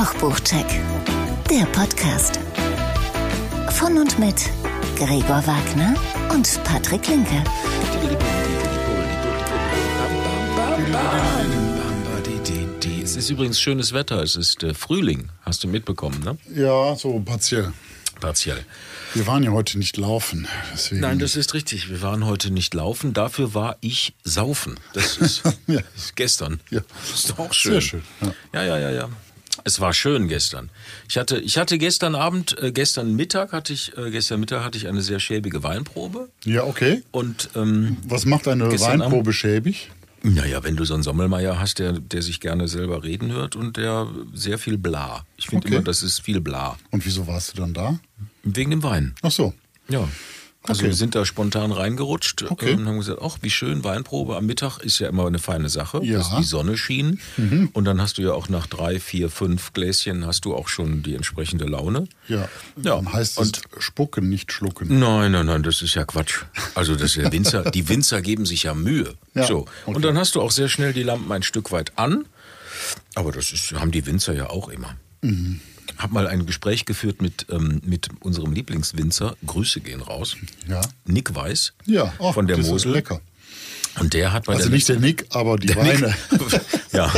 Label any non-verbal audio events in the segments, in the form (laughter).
Kochbuchcheck, der Podcast. Von und mit Gregor Wagner und Patrick Linke. Es ist übrigens schönes Wetter, es ist äh, Frühling, hast du mitbekommen, ne? Ja, so partiell. Partiell. Wir waren ja heute nicht laufen. Deswegen. Nein, das ist richtig. Wir waren heute nicht laufen, dafür war ich saufen. Das (laughs) ist, Ja. gestern. Ja. Das ist doch auch schön. Sehr schön, ja. ja, ja, ja, ja. Es war schön gestern. Ich hatte, ich hatte gestern Abend, äh, gestern Mittag hatte ich, äh, gestern Mittag hatte ich eine sehr schäbige Weinprobe. Ja, okay. Und ähm, Was macht eine Weinprobe schäbig? Naja, wenn du so einen Sommelmeier hast, der, der sich gerne selber reden hört und der sehr viel bla. Ich finde Okay. immer, das ist viel bla. Und wieso warst du dann da? Wegen dem Wein. Ach so. Ja. Also Okay. wir sind da spontan reingerutscht Okay. äh, und haben gesagt, ach, wie schön, Weinprobe am Mittag ist ja immer eine feine Sache, Ja. Mhm. dass die Sonne schien. Und dann hast du ja auch nach drei, vier, fünf Gläschen hast du auch schon die entsprechende Laune. Ja. Ja, Dann heißt es und- spucken, nicht schlucken. Nein, nein, nein, das ist ja Quatsch. Also das ist ja Winzer, die Winzer geben sich ja Mühe. Ja, so. okay. Und dann hast du auch sehr schnell die Lampen ein Stück weit an. Aber das ist, haben die Winzer ja auch immer. Mhm. Hab mal ein Gespräch geführt mit, ähm, mit unserem Lieblingswinzer. Grüße gehen raus. Ja. Nick Weiß. Ja, ach, von der das Mosel. Ist lecker. Und der hat bei Also der nicht der Nick, aber die Weine. Nick, (laughs) ja,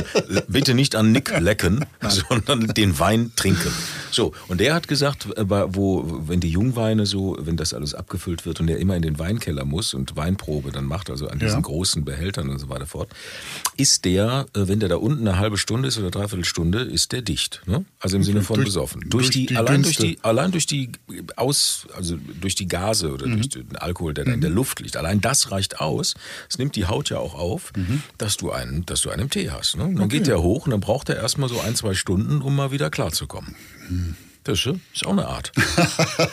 bitte nicht an Nick lecken, (laughs) sondern den Wein trinken. So, und der hat gesagt, äh, wo, wenn die Jungweine so, wenn das alles abgefüllt wird und der immer in den Weinkeller muss und Weinprobe dann macht, also an diesen Ja. großen Behältern und so weiter fort, ist der, äh, wenn der da unten eine halbe Stunde ist oder dreiviertel Stunde, ist der dicht. Ne? Also im Sinne von Durch- besoffen. Durch, durch die, die allein durch die, allein durch die Aus, also durch die Gase oder durch den Alkohol, der da in der Luft liegt. Allein das reicht aus. Es nimmt die Haut ja auch auf, dass du einen, dass du einen Tee hast. Ne? Dann geht der hoch und dann braucht er erstmal so ein, zwei Stunden, um mal wieder klarzukommen. Das ist, auch eine Art.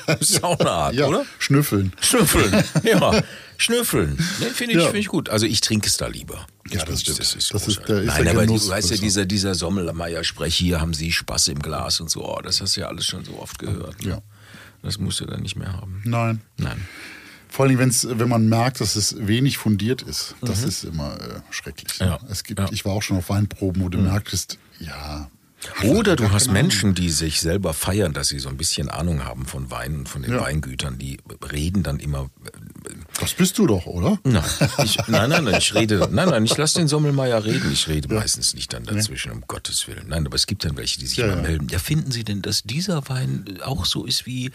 Das (laughs) ist auch eine Art, Ja, oder? schnüffeln. Schnüffeln, (laughs) ja. Schnüffeln. Nee, finde ich, Ja. finde ich gut. Also ich trinke es da lieber. Ja, das stimmt. Das ist, Das ist- da ist Nein, der aber Genuss du weißt ja, dieser, dieser Sommelmeier-Sprech, hier haben sie Spaß im Glas und so. Oh, das hast du ja alles schon so oft gehört. Ne? Ja. Das musst du dann nicht mehr haben. Nein. Nein. Vor allem, wenn's, wenn man merkt, dass es wenig fundiert ist, das ist immer äh, schrecklich. Mhm. Ja. Es gibt, Ja. Mhm. Ich war auch schon auf Weinproben, wo du merktest, ja. Oder du hast. Menschen, die sich selber feiern, dass sie so ein bisschen Ahnung haben von Wein und von den Ja. Weingütern. Die reden dann immer. Das bist du doch, oder? Nein, ich, nein, nein, nein, ich rede. Nein, nein, ich lasse den Sommelmeier reden. Ich rede meistens nicht dann dazwischen, um Gottes Willen. Nein, aber es gibt dann welche, die sich Ja, immer ja. melden. Ja, finden Sie denn, dass dieser Wein auch so ist wie äh,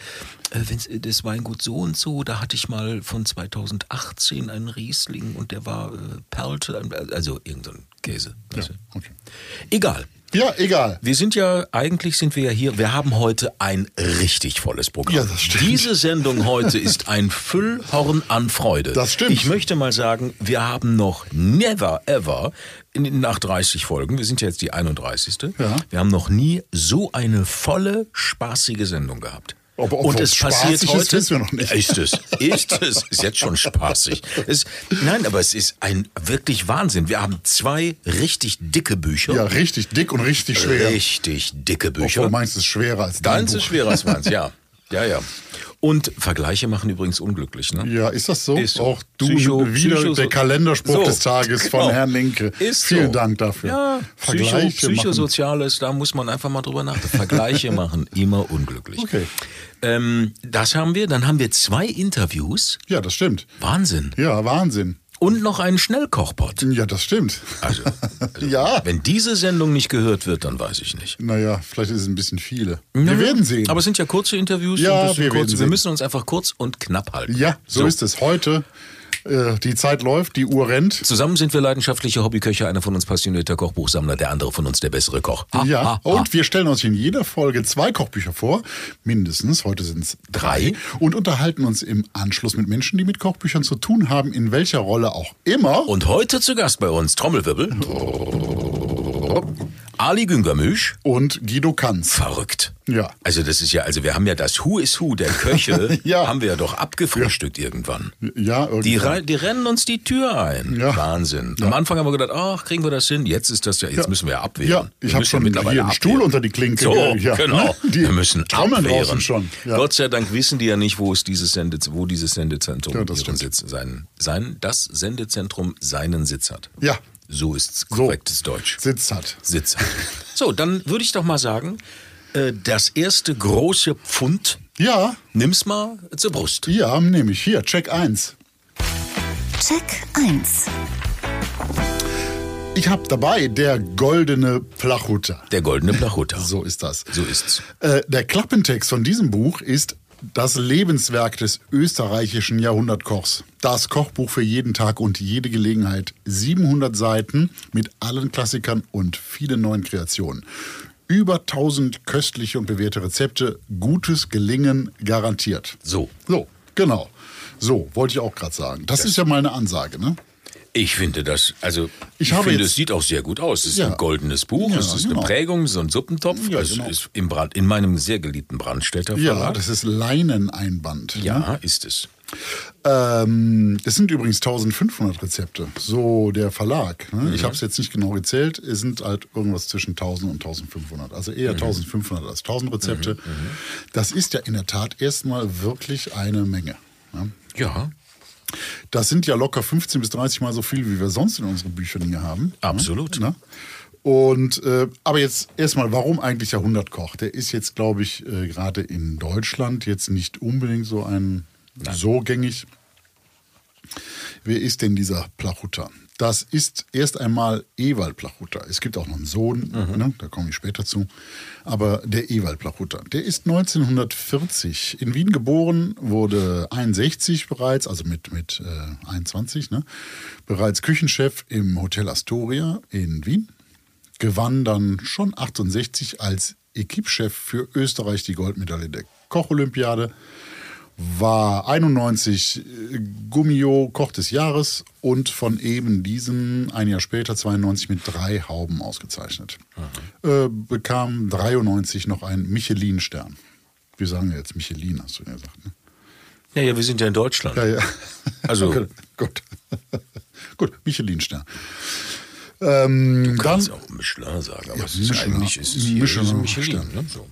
wenn's, äh, das Weingut so und so? Da hatte ich mal von 2018 einen Riesling und der war äh, Perlte, also irgendein Käse. Ja, du? okay. Egal. Ja, egal. Wir sind ja, eigentlich sind wir ja hier, wir haben heute ein richtig volles Programm. Ja, das stimmt. Diese Sendung heute ist ein Füllhorn an Freude. Das stimmt. Ich möchte mal sagen, wir haben noch never ever, in, nach 30 Folgen, wir sind ja jetzt die 31. Ja. Wir haben noch nie so eine volle, spaßige Sendung gehabt. Aber ob Und es passiert ist, heute. nicht. Ist es? Ist es? Ist jetzt schon spaßig. Es, nein, aber es ist ein wirklich Wahnsinn. Wir haben zwei richtig dicke Bücher. Ja, richtig dick und richtig schwer. Richtig dicke Bücher. Obwohl meins ist schwerer als dein Deins ist schwerer als meins, ja. (laughs) Ja, ja. Und Vergleiche machen übrigens unglücklich, ne? Ja, ist das so? Ist so. Auch du Psycho- wieder Psycho- der Kalenderspruch So, des Tages von genau. Herrn Linke. Ist Vielen so. Dank dafür. Ja, Psycho, Vergleiche machen. Psychosoziales, da muss man einfach mal drüber nachdenken. Vergleiche (laughs) machen immer unglücklich. Okay. Ähm, das haben wir. Dann haben wir zwei Interviews. Ja, das stimmt. Wahnsinn. Ja, Wahnsinn. Und noch einen Schnellkochpot. Ja, das stimmt. Also, (laughs) also Ja. wenn diese Sendung nicht gehört wird, dann weiß ich nicht. Naja, vielleicht ist es ein bisschen viele. Wir werden sehen. Aber es sind ja kurze Interviews. Ja, wir kurze, werden wir müssen uns einfach kurz und knapp halten. ja, so, ist es. Heute, äh, die Zeit läuft, die Uhr rennt. Zusammen sind wir leidenschaftliche Hobbyköche, einer von uns passionierter Kochbuchsammler, der andere von uns der bessere Koch. Ha, Ja, ha, ha. und wir stellen uns in jeder Folge zwei Kochbücher vor, mindestens, heute sind es drei, und unterhalten uns im Anschluss mit Menschen, die mit Kochbüchern zu tun haben, in welcher Rolle auch immer. Und heute zu Gast bei uns, Trommelwirbel, (laughs) Ali Güngermüsch. Und Guido Kanz. Verrückt. Ja. Also das ist ja, also wir haben ja das Who is Who der Köche, (laughs) Ja. haben wir ja doch abgefrühstückt irgendwann. Ja, Die, irgendwann. rei- die rennen uns die Tür ein. Ja. Wahnsinn. Am Anfang haben wir gedacht, ach, kriegen wir das hin? Jetzt ist das ja, jetzt Ja. müssen wir ja abwehren. Ja, ich habe schon mittlerweile hier einen Stuhl abwehren. unter die Klinke. So, ge- ja, genau. ne? Die wir müssen abwehren. schon. Ja. Gott sei Dank wissen die ja nicht, wo es dieses Sende, wo dieses Sendezentrum Ja, das. Sitz, sein, sein, das Sendezentrum seinen Sitz hat. ja, So ist korrektes Deutsch. Sitz hat. Sitz hat. (laughs) So, dann würde ich doch mal sagen, äh, das erste große Pfund, Ja, nimm's mal zur Brust. ja, nehme ich. Hier, Check 1. Check 1. Ich habe dabei der goldene Plachutter. Der goldene Plachutter. So ist das. So ist's. Äh, der Klappentext von diesem Buch ist das Lebenswerk des österreichischen Jahrhundertkochs. Das Kochbuch für jeden Tag und jede Gelegenheit. 700 Seiten mit allen Klassikern und vielen neuen Kreationen. Über 1000 köstliche und bewährte Rezepte. Gutes Gelingen garantiert. So. So, genau. So, wollte ich auch gerade sagen. Das, ist ja meine Ansage, ne? Ich finde das, also Ich ich, habe finde, es sieht auch sehr gut aus. Es ist Ja. ein goldenes Buch, Ja, es ist genau. eine Prägung, so ein Suppentopf. Ja, es genau. ist im Brand, in meinem sehr geliebten Brandstätter Ja, Verlag. das ist Leineneinband. ja, Ne? ist es. Ähm, es sind übrigens 1500 Rezepte, so der Verlag. Ne? Ich habe es jetzt nicht genau gezählt. Es sind halt irgendwas zwischen 1000 und 1500. Also eher 1500 als 1000 Rezepte. Das ist ja in der Tat erstmal wirklich eine Menge. Ne? Ja, Das sind ja locker 15 bis 30 Mal so viel, wie wir sonst in unseren Büchern hier haben. Absolut. Ne? Und äh, aber jetzt erstmal, warum eigentlich Jahrhundertkoch? Der ist jetzt, glaube ich, äh, gerade in Deutschland jetzt nicht unbedingt so ein so gängig. Wer ist denn dieser Plachuta? Das ist erst einmal Ewald Plachuta. Es gibt auch noch einen Sohn, ne? da komme ich später zu. Aber der Ewald Plachuta, der ist 1940 in Wien geboren, wurde 61 bereits, also mit, mit äh, 21, ne? bereits Küchenchef im Hotel Astoria in Wien. Gewann dann schon 68 als Equipchef für Österreich die Goldmedaille der Kocholympiade war 91 äh, Gummio Koch des Jahres und von eben diesem ein Jahr später 92 mit drei Hauben ausgezeichnet. Äh, bekam 93 noch einen Michelin-Stern. Wir sagen ja jetzt Michelin, hast du ja gesagt. Ne? ja, ja, wir sind ja in Deutschland. Ja, ja. Also- Okay, (laughs) gut. (laughs) gut, Michelin-Stern. Ähm, Du dann, kannst auch Michelin sagen, aber es ist Michelin. eigentlich ist es hier Michelin, Michelin. Stern. Ne? So.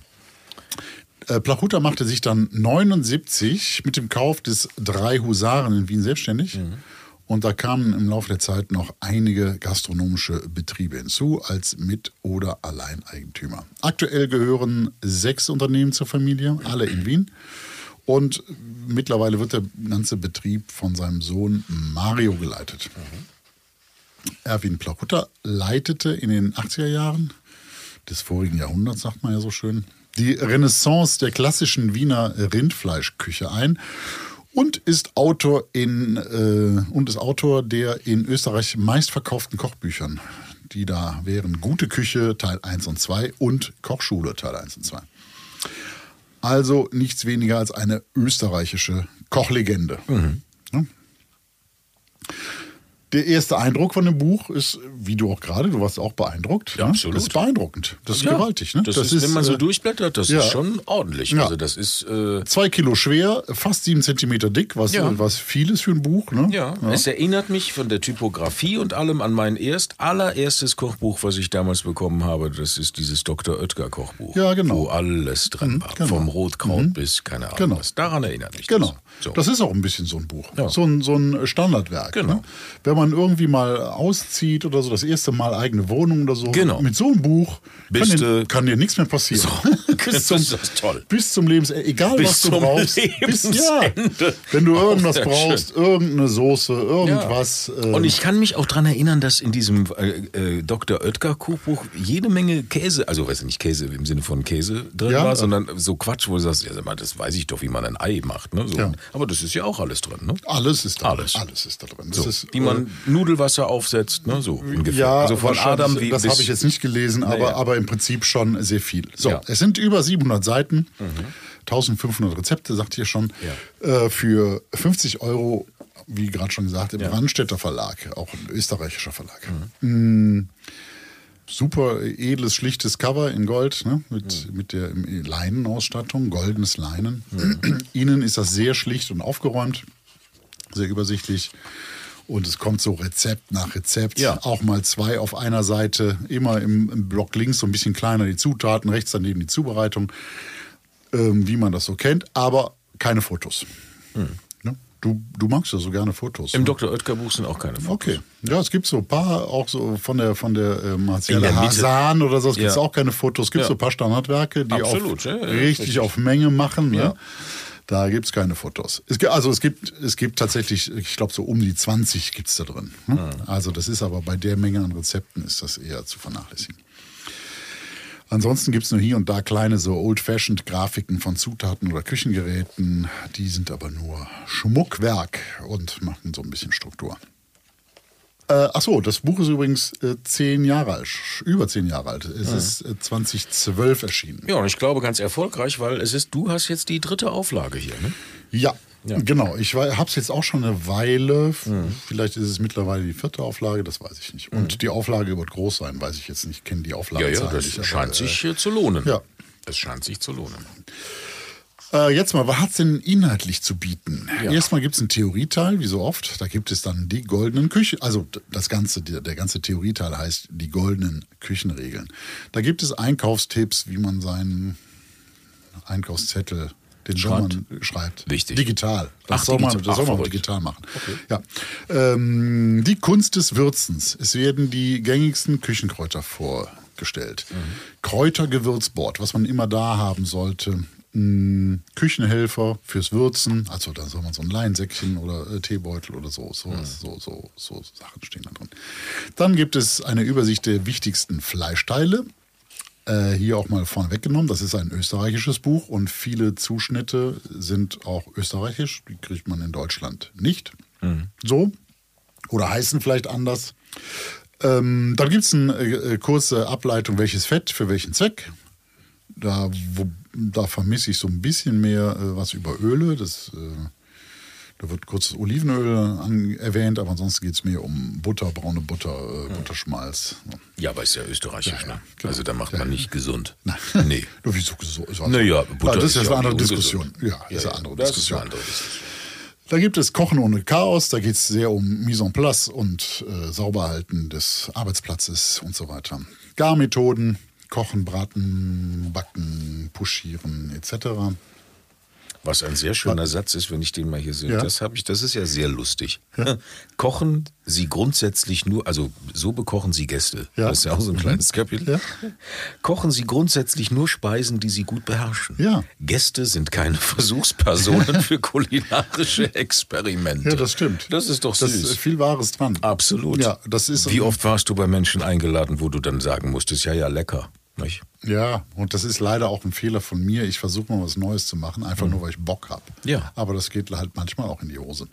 Äh, Plachuta machte sich dann 79 mit dem Kauf des Drei Husaren in Wien selbstständig. Und da kamen im Laufe der Zeit noch einige gastronomische Betriebe hinzu als Mit- oder Alleineigentümer. Aktuell gehören sechs Unternehmen zur Familie, alle in Wien. Und mittlerweile wird der ganze Betrieb von seinem Sohn Mario geleitet. Erwin Plachuta leitete in den 80er Jahren des vorigen Jahrhunderts, sagt man ja so schön, die Renaissance der klassischen Wiener Rindfleischküche ein und ist Autor in äh, und ist Autor der in Österreich meistverkauften Kochbüchern, die da wären Gute Küche Teil 1 und 2 und Kochschule Teil 1 und 2. Also nichts weniger als eine österreichische Kochlegende. Ja. Der erste Eindruck von dem Buch ist, wie du auch gerade, du warst auch beeindruckt. Ja, ne? absolut. Das ist beeindruckend. Das ist Ja, gewaltig. Ne? Das, ist, wenn man so äh, durchblättert, das ja. ist schon ordentlich. Ja. Also das ist äh, Zwei Kilo schwer, fast sieben Zentimeter dick, was, Ja. was viel ist für ein Buch. Ne? Ja, es erinnert mich von der Typografie und allem an mein erst allererstes Kochbuch, was ich damals bekommen habe. Das ist dieses Dr. Oetker Kochbuch. Ja, genau. Wo alles drin war. genau. Vom Rotkraut bis keine Ahnung Genau. was. Daran erinnert mich Genau. das. So. Das ist auch ein bisschen so ein Buch. So, ein, so ein Standardwerk. Genau. Ne? Wenn man irgendwie mal auszieht oder so, das erste Mal eigene Wohnung oder so. Genau. Mit so einem Buch kann dir, kann dir nichts mehr passieren. (laughs) Das ist das toll. Bis zum Lebensende. Egal, Bis was du zum brauchst. Bis, ja, wenn du irgendwas Oh, brauchst, irgendeine Soße, irgendwas. äh, Und ich kann mich auch daran erinnern, dass in diesem äh, äh, Dr. Oetker Kochbuch jede Menge Käse, also weiß ich nicht Käse im Sinne von Käse drin Ja. war, sondern so Quatsch, wo du sagst, ja, das weiß ich doch, wie man ein Ei macht. Ne? So. Ja. Aber das ist ja auch alles drin. Ne? alles ist da Alles. drin. Alles ist da drin. Das So, ist, wie man Nudelwasser aufsetzt, ne? so ungefähr. Ja, also von Adam wie das habe ich jetzt nicht gelesen, aber, Naja. aber im Prinzip schon sehr viel. So, Ja. Mhm. es sind über 700 Seiten, 1500 Rezepte, sagt ihr schon, äh, für 50 Euro, wie gerade schon gesagt, im Ja. Brandstätter Verlag, auch ein österreichischer Verlag. Mhm. Mm, super edles, schlichtes Cover in Gold, ne? mit, Mhm. mit der Leinenausstattung, goldenes Leinen. (clears throat) Innen ist das sehr schlicht und aufgeräumt, sehr übersichtlich. Und es kommt so Rezept nach Rezept. Ja. Auch mal zwei auf einer Seite, immer im, im Block links so ein bisschen kleiner die Zutaten, rechts daneben die Zubereitung, ähm, wie man das so kennt, aber keine Fotos. Hm. Du, du magst ja so gerne Fotos. Im ne? Dr. Oetker Buch sind auch keine Fotos. Okay. Ja, es gibt so ein paar, auch so von der von der äh, Marcella. Hasan oder so, es gibt Ja. auch keine Fotos. Es gibt Ja. so ein paar Standardwerke, die Absolut, auf, ja, richtig, richtig. auf Menge machen. Ne? Da gibt es keine Fotos. Es gibt, also es gibt, es gibt tatsächlich, ich glaube so um die 20 gibt es da drin. Ne? Also das ist aber bei der Menge an Rezepten ist das eher zu vernachlässigen. Ansonsten gibt es nur hier und da kleine so old-fashioned Grafiken von Zutaten oder Küchengeräten. Die sind aber nur Schmuckwerk und machen so ein bisschen Struktur. Äh, ach so, das Buch ist übrigens äh, zehn Jahre alt, über zehn Jahre alt. Es ist äh, 2012 erschienen. Ja, und ich glaube ganz erfolgreich, weil es ist, du hast jetzt die dritte Auflage hier, ne? Ja, Ja. genau. Ich habe es jetzt auch schon eine Weile. Vielleicht ist es mittlerweile die vierte Auflage, das weiß ich nicht. Und die Auflage wird groß sein, weiß ich jetzt nicht. Ich kenne die Ja, Auflagezahl ja, das nicht. aber, scheint äh, sich äh, zu lohnen. ja. Das scheint sich zu lohnen. Äh, jetzt mal, was hat es denn inhaltlich zu bieten? Ja. Erstmal gibt es einen Theorieteil, wie so oft. Da gibt es dann die goldenen Küchen. Also das ganze, der, der ganze Theorieteil heißt die goldenen Küchenregeln. Da gibt es Einkaufstipps, wie man seinen Einkaufszettel, den soll Schreibt. man schreibt. Wichtig. Digital. Das Ach, soll man, das soll Ach, man auch verrückt. digital machen. Ja. Ähm, die Kunst des Würzens. Es werden die gängigsten Küchenkräuter vorgestellt. Mhm. Kräutergewürzbord, was man immer da haben sollte. Mm, Küchenhelfer fürs Würzen, also da soll man so ein Leinsäckchen oder äh, Teebeutel oder so, so, Mhm. so, so, so Sachen stehen da drin. Dann gibt es eine Übersicht der wichtigsten Fleischteile. Äh, hier auch mal vorne weggenommen. Das ist ein österreichisches Buch und viele Zuschnitte sind auch österreichisch. Die kriegt man in Deutschland nicht. So. Oder heißen vielleicht anders. Ähm, dann gibt es eine äh, kurze Ableitung, welches Fett für welchen Zweck. Da, wo, da vermisse ich so ein bisschen mehr äh, was über Öle. Das, äh, da wird kurz das Olivenöl an, erwähnt, aber ansonsten geht es mehr um Butter, braune Butter, äh, Butterschmalz. Ja, aber ist ja österreichisch, Ja, ja, ne? genau. Also da macht Ja. man nicht gesund. Nein. (laughs) Nee. (laughs) Ja, wieso so? so- Naja, ja, Butter das ist ja jetzt eine andere Diskussion. Ja, ist eine andere das Diskussion. Ist eine andere Diskussion. Da gibt es Kochen ohne Chaos, da geht es sehr um Mise en place und äh, Sauberhalten des Arbeitsplatzes und so weiter. Garmethoden, Kochen, Braten, Backen, Puschieren etc. Was ein sehr schöner Satz ist, wenn ich den mal hier sehe. Ja. Das habe ich, das ist ja sehr lustig. (laughs) Kochen Sie grundsätzlich nur, also so bekochen Sie Gäste. Ja. Das ist ja auch so ein kleines Kapitel. Ja. Kochen Sie grundsätzlich nur Speisen, die Sie gut beherrschen. Ja. Gäste sind keine (laughs) Versuchspersonen für kulinarische Experimente. Ja, das stimmt. Das ist doch Das süß. ist viel Wahres dran. Absolut. Ja, das ist Wie oft warst du bei Menschen eingeladen, wo du dann sagen musstest, ja, ja, lecker. Nicht? Ja, und das ist leider auch ein Fehler von mir. Ich versuche mal was Neues zu machen, einfach nur, weil ich Bock habe. Mhm. Ja. Aber das geht halt manchmal auch in die Hose.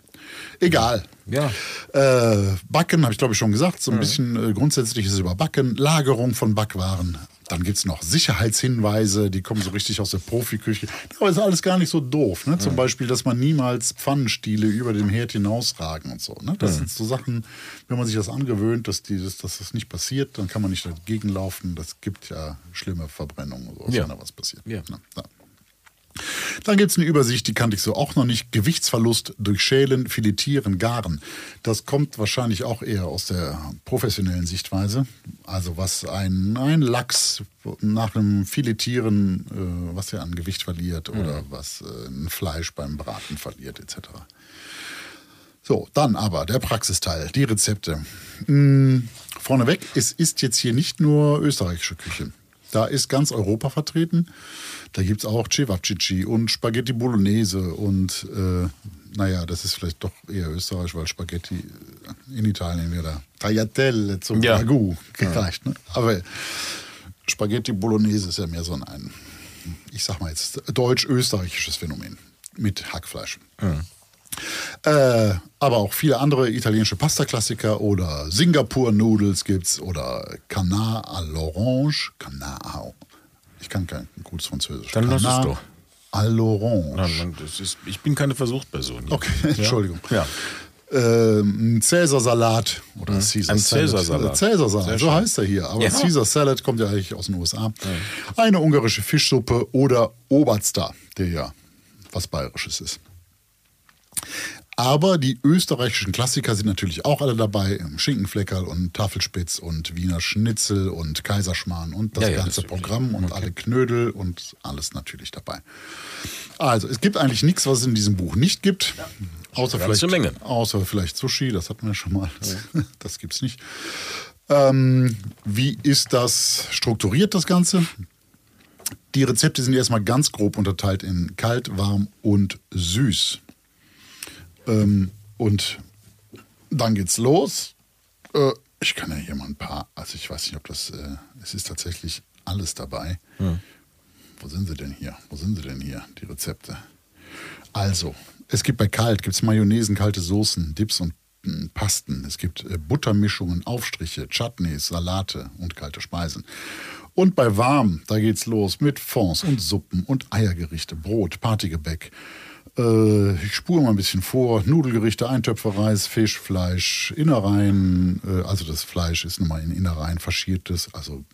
Egal. Ja. Äh, Backen, habe ich glaube ich schon gesagt. Mhm. So ein bisschen äh, grundsätzliches über Backen. Lagerung von Backwaren. Dann gibt es noch Sicherheitshinweise, die kommen so richtig aus der Profiküche. Aber ist alles gar nicht so doof. Ne? Zum Beispiel, dass man niemals Pfannenstiele über dem Herd hinausragen und so. Ne? Das sind so Sachen, wenn man sich das angewöhnt, dass, dieses, dass das nicht passiert, dann kann man nicht dagegen laufen. Das gibt ja schlimme Verbrennungen, so, Ja. wenn da was passiert. Ja. Ne? Ja. Dann gibt es eine Übersicht, die kannte ich so auch noch nicht. Gewichtsverlust durch Schälen, Filetieren, Garen. Das kommt wahrscheinlich auch eher aus der professionellen Sichtweise. Also was ein, ein Lachs nach einem Filetieren, äh, was er an Gewicht verliert oder was äh, ein Fleisch beim Braten verliert etc. So, dann aber der Praxisteil, die Rezepte. Hm, vorneweg, es ist jetzt hier nicht nur österreichische Küche. Da ist ganz Europa vertreten. Da gibt es auch Cevapcici und Spaghetti Bolognese und äh, naja, das ist vielleicht doch eher Österreich, weil Spaghetti äh, in Italien wieder Tagliatelle zum Ja. Ragout gereicht. Ne? Aber Spaghetti Bolognese ist ja mehr so ein, ich sag mal jetzt, deutsch-österreichisches Phänomen mit Hackfleisch. Äh, aber auch viele andere italienische Pasta-Klassiker oder Singapur-Nudels gibt's oder Canard à l'orange. Canard à... Ich kann kein gutes Französisch. Dann lass es doch. À l'orange. Ich bin keine Versuchsperson. hier. Okay, (laughs) Entschuldigung. Ja. Ähm, Cäsarsalat oder Caesar Ein Salad. Cäsarsalat. Äh, Cäsarsalat, Sehr so heißt er hier. Aber Ja. Caesar Salad kommt ja eigentlich aus den USA. Eine ungarische Fischsuppe oder Oberster, der ja was Bayerisches ist. Aber die österreichischen Klassiker sind natürlich auch alle dabei. Schinkenfleckerl und Tafelspitz und Wiener Schnitzel und Kaiserschmarrn und das Ja, ja, ganze das- Programm und alle Knödel und alles natürlich dabei. Also es gibt eigentlich nichts, was es in diesem Buch nicht gibt. Außer Eine ganze vielleicht, Menge. außer vielleicht Sushi, das hatten wir schon mal. (laughs) Das gibt's nicht. Ähm, wie ist das strukturiert, das Ganze? Die Rezepte sind erstmal ganz grob unterteilt in kalt, warm und süß. Ähm, und dann geht's los. Äh, ich kann ja hier mal ein paar, also ich weiß nicht, ob das, äh, es ist tatsächlich alles dabei. Wo sind sie denn hier? Wo sind sie denn hier, die Rezepte? Also, es gibt bei Kalt, gibt's Mayonnaisen, kalte Soßen, Dips und mm, Pasten. Es gibt äh, Buttermischungen, Aufstriche, Chutneys, Salate und kalte Speisen. Und bei Warm, da geht's los mit Fonds und Suppen und Eiergerichte, Brot, Partygebäck. Äh, ich spule mal ein bisschen vor. Nudelgerichte, Eintöpfe, Reis, Fisch, Fleisch, Innereien. Äh, also das Fleisch ist nochmal in Innereien faschiertes, also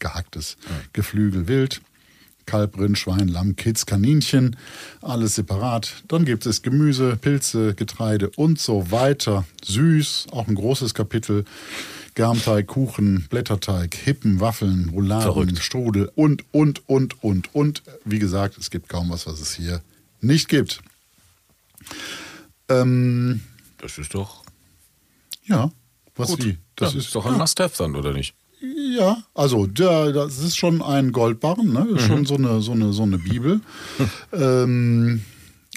gehacktes Geflügel, Wild. Kalb, Rind, Schwein, Lamm, Kitz, Kaninchen, alles separat. Dann gibt es Gemüse, Pilze, Getreide und so weiter. Süß, auch ein großes Kapitel. Germteig, Kuchen, Blätterteig, Hippen, Waffeln, Rouladen. Strudel und, und, und, und, und. Wie gesagt, es gibt kaum was, was es hier nicht gibt. Ähm, Das ist doch ja, was gut. wie? Das ist doch ein Must-Have dann, oder nicht? Ja, also der, das ist schon ein Goldbarren, ne? Ist schon so eine, so eine, so eine Bibel. (laughs) ähm,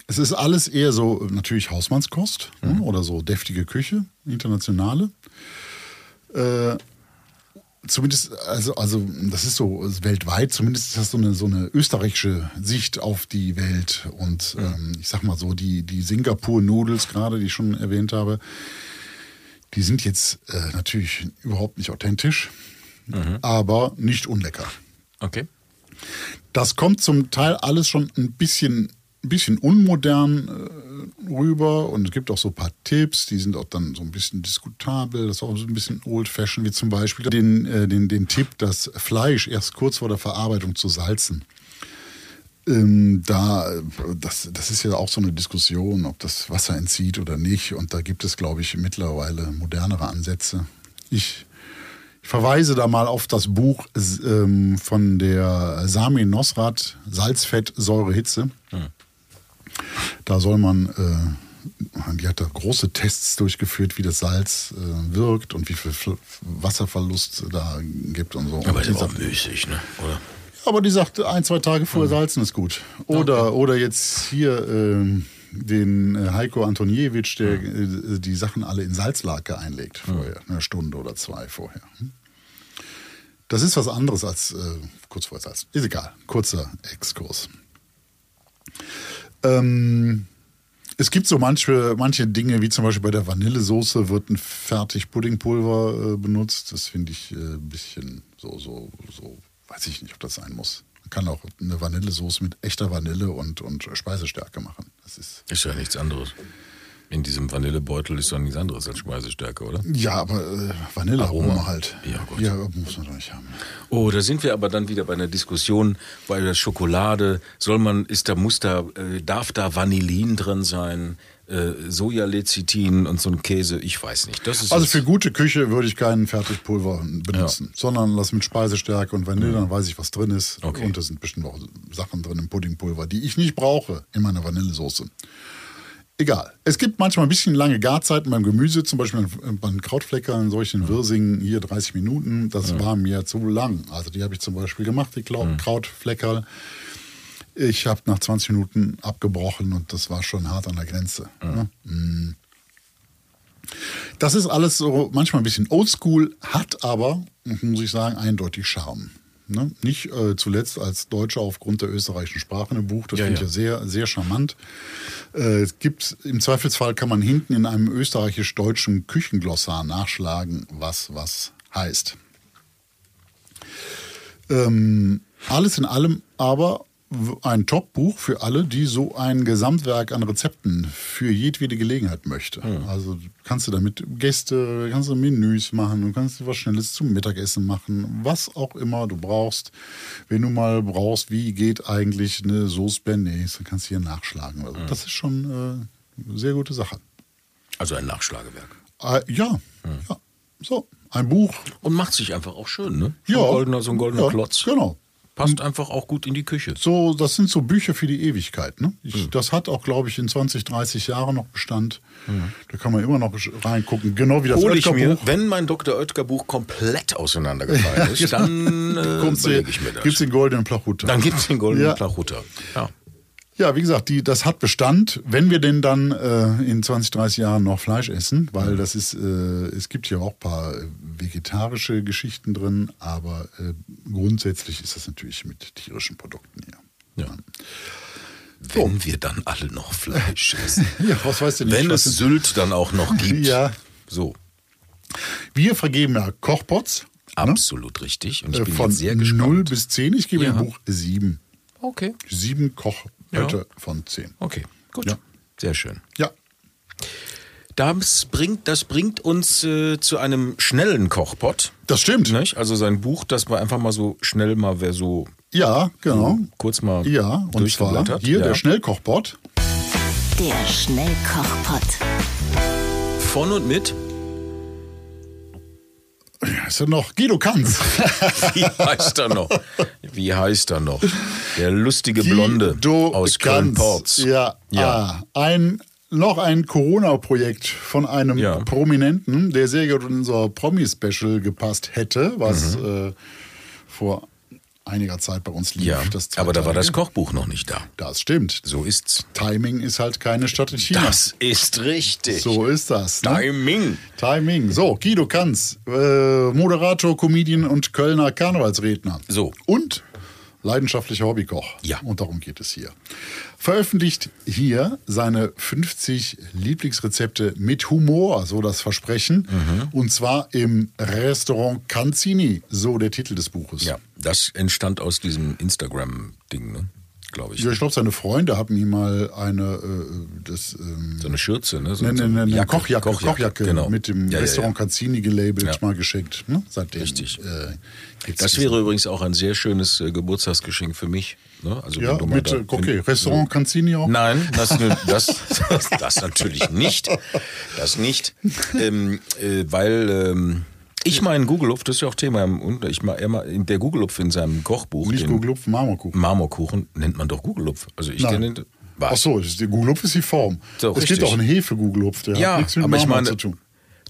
es ist alles eher so natürlich Hausmannskost ne? oder so deftige Küche, internationale. Äh, zumindest, also, also das ist so weltweit, zumindest ist das so eine, so eine österreichische Sicht auf die Welt. Und ähm, ich sag mal so, die, die Singapur-Nudels gerade, die ich schon erwähnt habe, die sind jetzt äh, natürlich überhaupt nicht authentisch, aber nicht unlecker. Okay. Das kommt zum Teil alles schon ein bisschen, ein bisschen unmodern äh, rüber und es gibt auch so ein paar Tipps, die sind auch dann so ein bisschen diskutabel, das ist auch so ein bisschen old-fashioned, wie zum Beispiel den, äh, den, den Tipp, das Fleisch erst kurz vor der Verarbeitung zu salzen. Ähm, da, äh, das, das ist ja auch so eine Diskussion, ob das Wasser entzieht oder nicht. Und da gibt es, glaube ich, mittlerweile modernere Ansätze. Ich, ich verweise da mal auf das Buch ähm, von der Sami Nosrat, Salzfett, Säure, Hitze. Da soll man, äh, die hat da große Tests durchgeführt, wie das Salz äh, wirkt und wie viel Fl- Wasserverlust da gibt und so. Aber und ist die auch sagt, müßig, ne? Oder? aber die sagt, ein, zwei Tage vorher salzen ist gut. Oder, oder jetzt hier ähm, den äh, Heiko Antoniewicz, der äh, die Sachen alle in Salzlake einlegt vorher, eine Stunde oder zwei vorher. Hm? Das ist was anderes als äh, kurz vorher Salz. Ist egal, kurzer Exkurs. Ähm, es gibt so manche, manche Dinge, wie zum Beispiel bei der Vanillesoße wird ein fertig Puddingpulver äh, benutzt. Das finde ich äh, ein bisschen so, so, so, weiß ich nicht, ob das sein muss. Man kann auch eine Vanillesoße mit echter Vanille und, und Speisestärke machen. Das ist, Ist ja nichts anderes. In diesem Vanillebeutel ist doch nichts anderes als Speisestärke, oder? ja, aber äh, Vanillearoma Aroma. halt. Ja, gut. Ja, muss man doch nicht haben. Oh, da sind wir aber dann wieder bei einer Diskussion bei der Schokolade. Soll man, ist da, muss da, äh, darf da Vanillin drin sein? Äh, Sojalecithin und so ein Käse? Ich weiß nicht. Das ist Also für gute Küche würde ich keinen Fertigpulver benutzen, sondern das mit Speisestärke und Vanille, dann weiß ich, was drin ist. Okay. Und da sind bestimmt auch Sachen drin im Puddingpulver, die ich nicht brauche in meiner Vanillesoße. Egal. Es gibt manchmal ein bisschen lange Garzeiten beim Gemüse, zum Beispiel beim Krautfleckern, solchen Wirsingen, hier 30 Minuten. Das war mir zu lang. Also die habe ich zum Beispiel gemacht, die Krautfleckerl. Ich habe nach 20 Minuten abgebrochen und das war schon hart an der Grenze. ne? Mm. Das ist alles so manchmal ein bisschen oldschool, hat aber, muss ich sagen, eindeutig Charme. Ne? Nicht äh, zuletzt als Deutscher aufgrund der österreichischen Sprache im Buch. Das Ja, finde ich ja. ja sehr, sehr charmant. Äh, es gibt, im Zweifelsfall kann man hinten in einem österreichisch-deutschen Küchenglossar nachschlagen, was was heißt. Ähm, alles in allem aber ein Top-Buch für alle, die so ein Gesamtwerk an Rezepten für jedwede Gelegenheit möchte. Also kannst du damit Gäste, kannst du Menüs machen, du kannst was Schnelles zum Mittagessen machen, was auch immer du brauchst. Wenn du mal brauchst, wie geht eigentlich eine Sauce Bernays, dann kannst du hier nachschlagen. Also Das ist schon äh, eine sehr gute Sache. Also ein Nachschlagewerk. Äh, ja, ja. So, ein Buch. Und macht sich einfach auch schön, ne? So Ja. ein goldener, so ein goldener Ja, Klotz. genau. Passt einfach auch gut in die Küche. So, das sind so Bücher für die Ewigkeit. Ne? Ich, Hm. Das hat auch, glaube ich, in 20, 30 Jahren noch Bestand. Da kann man immer noch reingucken. Genau wie das Hole ich mir, wenn mein Dr. Oetker Buch komplett auseinandergefallen (laughs) ist, dann äh, das. Gibt's den goldenen Plachuter. Dann gibt es den goldenen Ja. Plachuter. Ja. Ja, wie gesagt, die, das hat Bestand, wenn wir denn dann äh, in 20, 30 Jahren noch Fleisch essen, weil das ist, äh, es gibt hier auch ein paar äh, vegetarische Geschichten drin, aber äh, grundsätzlich ist das natürlich mit tierischen Produkten hier. Ja. Wenn wir dann alle noch Fleisch (laughs) essen. Ja, was weißt du nicht? Wenn es Sylt dann auch noch (laughs) gibt. Ja. So, Wir vergeben ja Kochpots absolut richtig. Und ich äh, bin von jetzt sehr 0 gespannt. bis 10. Ich gebe Ja. dem Buch 7. Okay, Sieben Kochpötte von 10. okay, gut. Ja. Sehr schön. Ja, Das bringt, das bringt uns äh, zu einem schnellen Kochpot. das stimmt. Nicht? Also sein Buch, das war einfach mal so schnell mal, wer so Ja, genau. kurz mal Ja, und zwar hier ja. der Schnellkochpot. Der Schnellkochpot. Von und mit, Ist ja noch Guido Kanz. (laughs) wie heißt er noch? Wie heißt er noch? Der lustige Blonde Guido aus. Köln-Porz. Ja, Ja. Ah, ein noch ein Corona-Projekt von einem Ja. Prominenten, der sehr gut in unser Promi-Special gepasst hätte, was äh, vor einiger Zeit bei uns lief. Ja, aber da war das. Kochbuch noch nicht da. Das stimmt. So ist's. Timing ist halt keine Strategie. Das ist richtig. So ist das. Ne? Timing. Timing. So, Guido Kanz, äh, Moderator, Comedian und Kölner Karnevalsredner. So. Und leidenschaftlicher Hobbykoch. Ja. Und darum geht es hier. Veröffentlicht hier seine 50 Lieblingsrezepte mit Humor, so das Versprechen. Mhm. Und zwar im Restaurant Canzini, so der Titel des Buches. Ja, das entstand aus diesem Instagram-Ding, ne? Glaube ich. Ja, ich glaube, seine Freunde haben ihm mal eine, äh, das, ähm, So eine Schürze, ne? So, eine, so eine, eine Jacke, Kochjacke, Kochjacke, genau. mit dem Ja, Restaurant ja. Canzini gelabelt, mal geschenkt. Ne? Seitdem, Richtig. Äh, Das wäre übrigens auch ein sehr schönes äh, Geburtstagsgeschenk für mich. Ne? Also ja, mit, da- äh, okay, Restaurant Canzini auch. Nein, das, (laughs) das, das, das natürlich nicht. Das nicht. Ähm, äh, weil ähm, ich meinen Google-Upf, das ist ja auch Thema, ich mal, er mal, der Google-Upf in seinem Kochbuch, Nicht den Gugelupf, Marmorkuchen. Marmorkuchen, nennt man doch Google-Upf. Also ich kenne was? Ach so, Gugelupf ist die Form. So, es richtig. gibt auch einen Hefe-Gugelupf, der Ja, hat nichts mit aber ich meine, zu tun.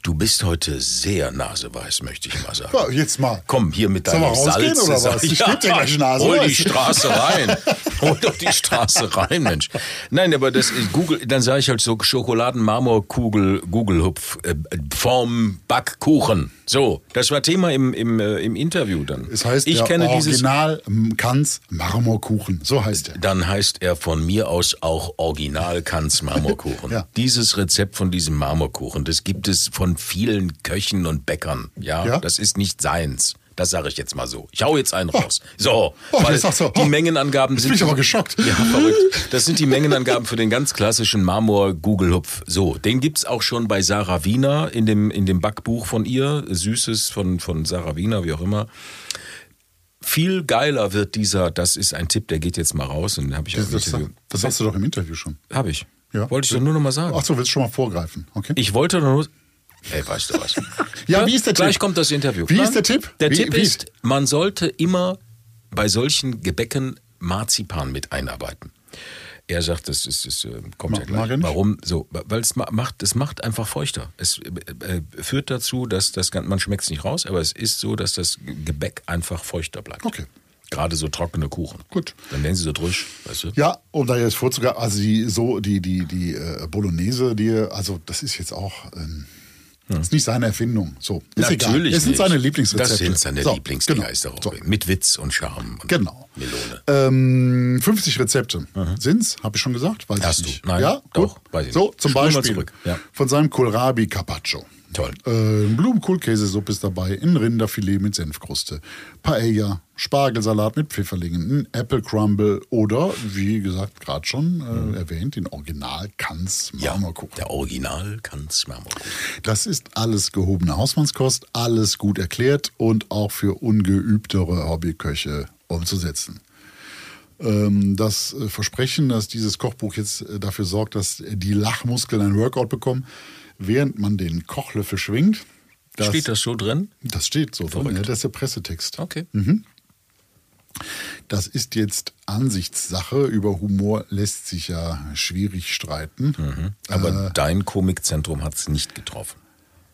du bist heute sehr naseweiß, möchte ich mal sagen. Ja, jetzt mal. Komm, hier mit deinem Salz. oder sag was? Ich geb dir gleich (laughs) Nase Hol die Straße rein. (laughs) (laughs) Hol doch die Straße rein, Mensch. Nein, aber das ist Google, dann sage ich halt so Schokoladen-Marmorkugel, Gugelhupf, äh, Form, Backkuchen. So, das war Thema im, im, äh, im Interview dann. Es heißt ich kenne dieses. Original ähm, Kanz Marmorkuchen. So heißt er. Dann heißt er von mir aus auch Original Kanz Marmorkuchen. (laughs) Ja. Dieses Rezept von diesem Marmorkuchen, das gibt es von vielen Köchen und Bäckern. Ja, Ja? das ist nicht seins. Das sage ich jetzt mal so. Ich hau jetzt einen raus. So, Oh, weil du, die oh, Mengenangaben sind. bin ich aber geschockt. Ja, verrückt. Das sind die Mengenangaben für den ganz klassischen Marmor-Gugelhupf. So, den gibt's auch schon bei Sarah Wiener in dem, in dem Backbuch von ihr. Süßes von, von Sarah Wiener, wie auch immer. Viel geiler wird dieser, das ist ein Tipp, der geht jetzt mal raus. Und habe ich Das, das, das sagst du doch im Interview schon. Hab ich. Ja. Wollte ich doch nur noch mal sagen. Ach so, willst du schon mal vorgreifen? Okay. Ich wollte doch nur. Ey, weißt du was? (laughs) Ja, wie ist der Gleich Tipp? kommt das Interview. Wie Nein, ist der Tipp? Der Wie- Tipp wie- ist, man sollte immer bei solchen Gebäcken Marzipan mit einarbeiten. Er sagt, das ist, das, äh, kommt Ma- ja gleich. Warum? So, weil es ma- macht, es macht einfach feuchter. Es äh, äh, führt dazu, dass das man schmeckt es nicht raus, aber es ist so, dass das Gebäck einfach feuchter bleibt. Okay. Gerade so trockene Kuchen. Gut. Dann werden sie so drüsch, weißt du? Ja, um da jetzt vorzugreifen, also die, so, die, die, die äh, Bolognese, die, also das ist jetzt auch, ähm, das ist nicht seine Erfindung. So, ist egal. Natürlich. Es sind seine Lieblingsrezepte. Das sind seine So, Lieblingsdinger, genau. So. Mit Witz und Charme. Und Genau. Melone. Ähm, 50 Rezepte sind's, habe ich schon gesagt? Weiß Hast ich du? nicht. Nein, ja, doch, gut. weiß ich So, nicht. zum Spul mal Beispiel ja. von seinem Kohlrabi Carpaccio. Toll. Äh, Blumenkohlkäsesuppe ist dabei, ein Rinderfilet mit Senfkruste, Paella, Spargelsalat mit Pfifferlingen, ein Apple Crumble oder, wie gesagt, gerade schon äh, erwähnt, den Original Kanz Ja, Marmorkuchen. der Original Kanz Marmorkuchen. Das ist alles gehobene Hausmannskost, alles gut erklärt und auch für ungeübtere Hobbyköche umzusetzen. Ähm, Das äh, Versprechen, dass dieses Kochbuch jetzt äh, dafür sorgt, dass die Lachmuskeln ein Workout bekommen, während man den Kochlöffel schwingt. Das, Steht das so drin? Das steht so drin, ja, das ist der Pressetext. Okay. Das ist jetzt Ansichtssache. Über Humor lässt sich ja schwierig streiten. Aber dein Komikzentrum hat es nicht getroffen.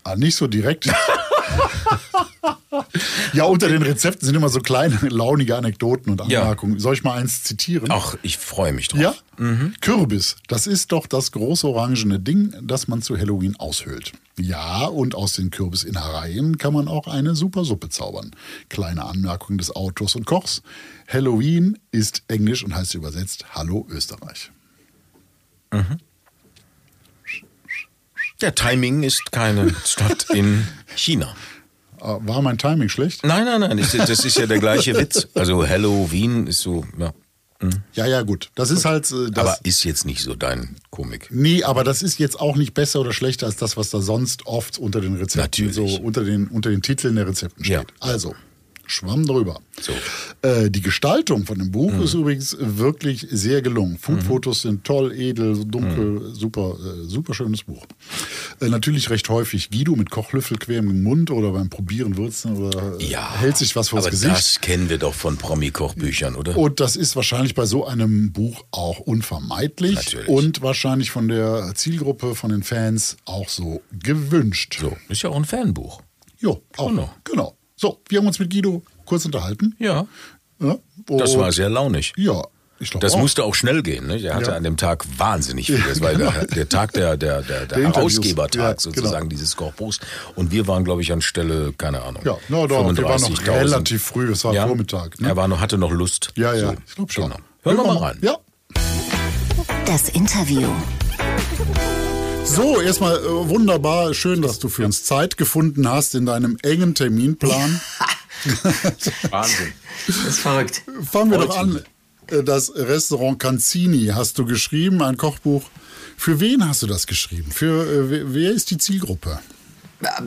Ah, nicht so direkt. (laughs) (laughs) ja, unter den Rezepten sind immer so kleine, launige Anekdoten und Ja. Anmerkungen. Soll ich mal eins zitieren? Ach, ich freue mich drauf. Ja? Kürbis, das ist doch das große orangene Ding, das man zu Halloween aushöhlt. Ja, und aus den Kürbisinnereien kann man auch eine super Suppe zaubern. Kleine Anmerkung des Autors und Kochs. Halloween ist Englisch und heißt übersetzt Hallo Österreich. Der Timing ist keine Stadt in (laughs) China. Äh, War mein Timing schlecht? Nein, nein, nein, das das ist ja der gleiche Witz. (laughs) Also Halloween ist so, ja. Ja, ja, gut. Das ist halt. äh, Das, Aber ist jetzt nicht so dein Komik. Nee, aber das ist jetzt auch nicht besser oder schlechter als das, was da sonst oft unter den Rezepten, Natürlich. so unter den, unter den Titeln der Rezepten steht. Ja. Also, Schwamm drüber. So. Äh, die Gestaltung von dem Buch ist übrigens wirklich sehr gelungen. Foodfotos sind toll, edel, dunkel, super, äh, super schönes Buch. Äh, natürlich recht häufig Guido mit Kochlöffel quer im Mund oder beim Probieren würzen oder äh, Ja. hält sich was vors Aber Gesicht. das kennen wir doch von Promi-Kochbüchern, oder? Und das ist wahrscheinlich bei so einem Buch auch unvermeidlich Natürlich. und wahrscheinlich von der Zielgruppe, von den Fans auch so gewünscht. So, ist ja auch ein Fanbuch. Jo, auch. Genau. Genau. So, wir haben uns mit Guido kurz unterhalten. Ja. Ja, Das war sehr launig. Ja, ich glaube Das auch. musste auch schnell gehen. Ne? Er hatte Ja. an dem Tag wahnsinnig viel. Das war genau. der, der Tag der, der, der, der, Der. Herausgebertag Ja, sozusagen genau. dieses Kochbuchs. Und wir waren, glaube ich, an Stelle, keine Ahnung. Ja, na doch, wir waren noch 35.000. relativ früh, es war Vormittag, ne? Er war noch, hatte noch Lust. Ja, ja, So, ich glaube schon. Genau. Hören wir mal rein. Ja. Das Interview. So, erstmal äh, wunderbar, schön, dass du für uns Zeit gefunden hast in deinem engen Terminplan. (laughs) Wahnsinn. Das ist verrückt. Fangen wir doch an. Äh, Das Restaurant Canzini hast du geschrieben, ein Kochbuch. Für wen hast du das geschrieben? Für äh, wer- wer ist die Zielgruppe?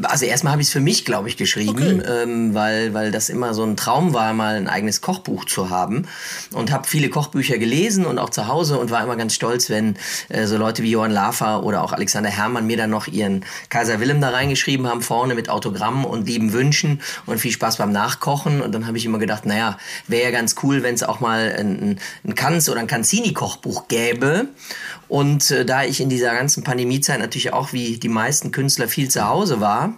Also erstmal habe ich es für mich, glaube ich, geschrieben, Okay. ähm, weil, weil das immer so ein Traum war, mal ein eigenes Kochbuch zu haben. Und habe viele Kochbücher gelesen und auch zu Hause und war immer ganz stolz, wenn äh, so Leute wie Johann Lafer oder auch Alexander Herrmann mir dann noch ihren Kaiser Wilhelm da reingeschrieben haben, vorne mit Autogramm und lieben Wünschen und viel Spaß beim Nachkochen. Und dann habe ich immer gedacht, naja, wäre ja ganz cool, wenn es auch mal ein, ein Kanz oder ein Canzini-Kochbuch gäbe. Und äh, da ich in dieser ganzen Pandemiezeit natürlich auch wie die meisten Künstler viel zu Hause war,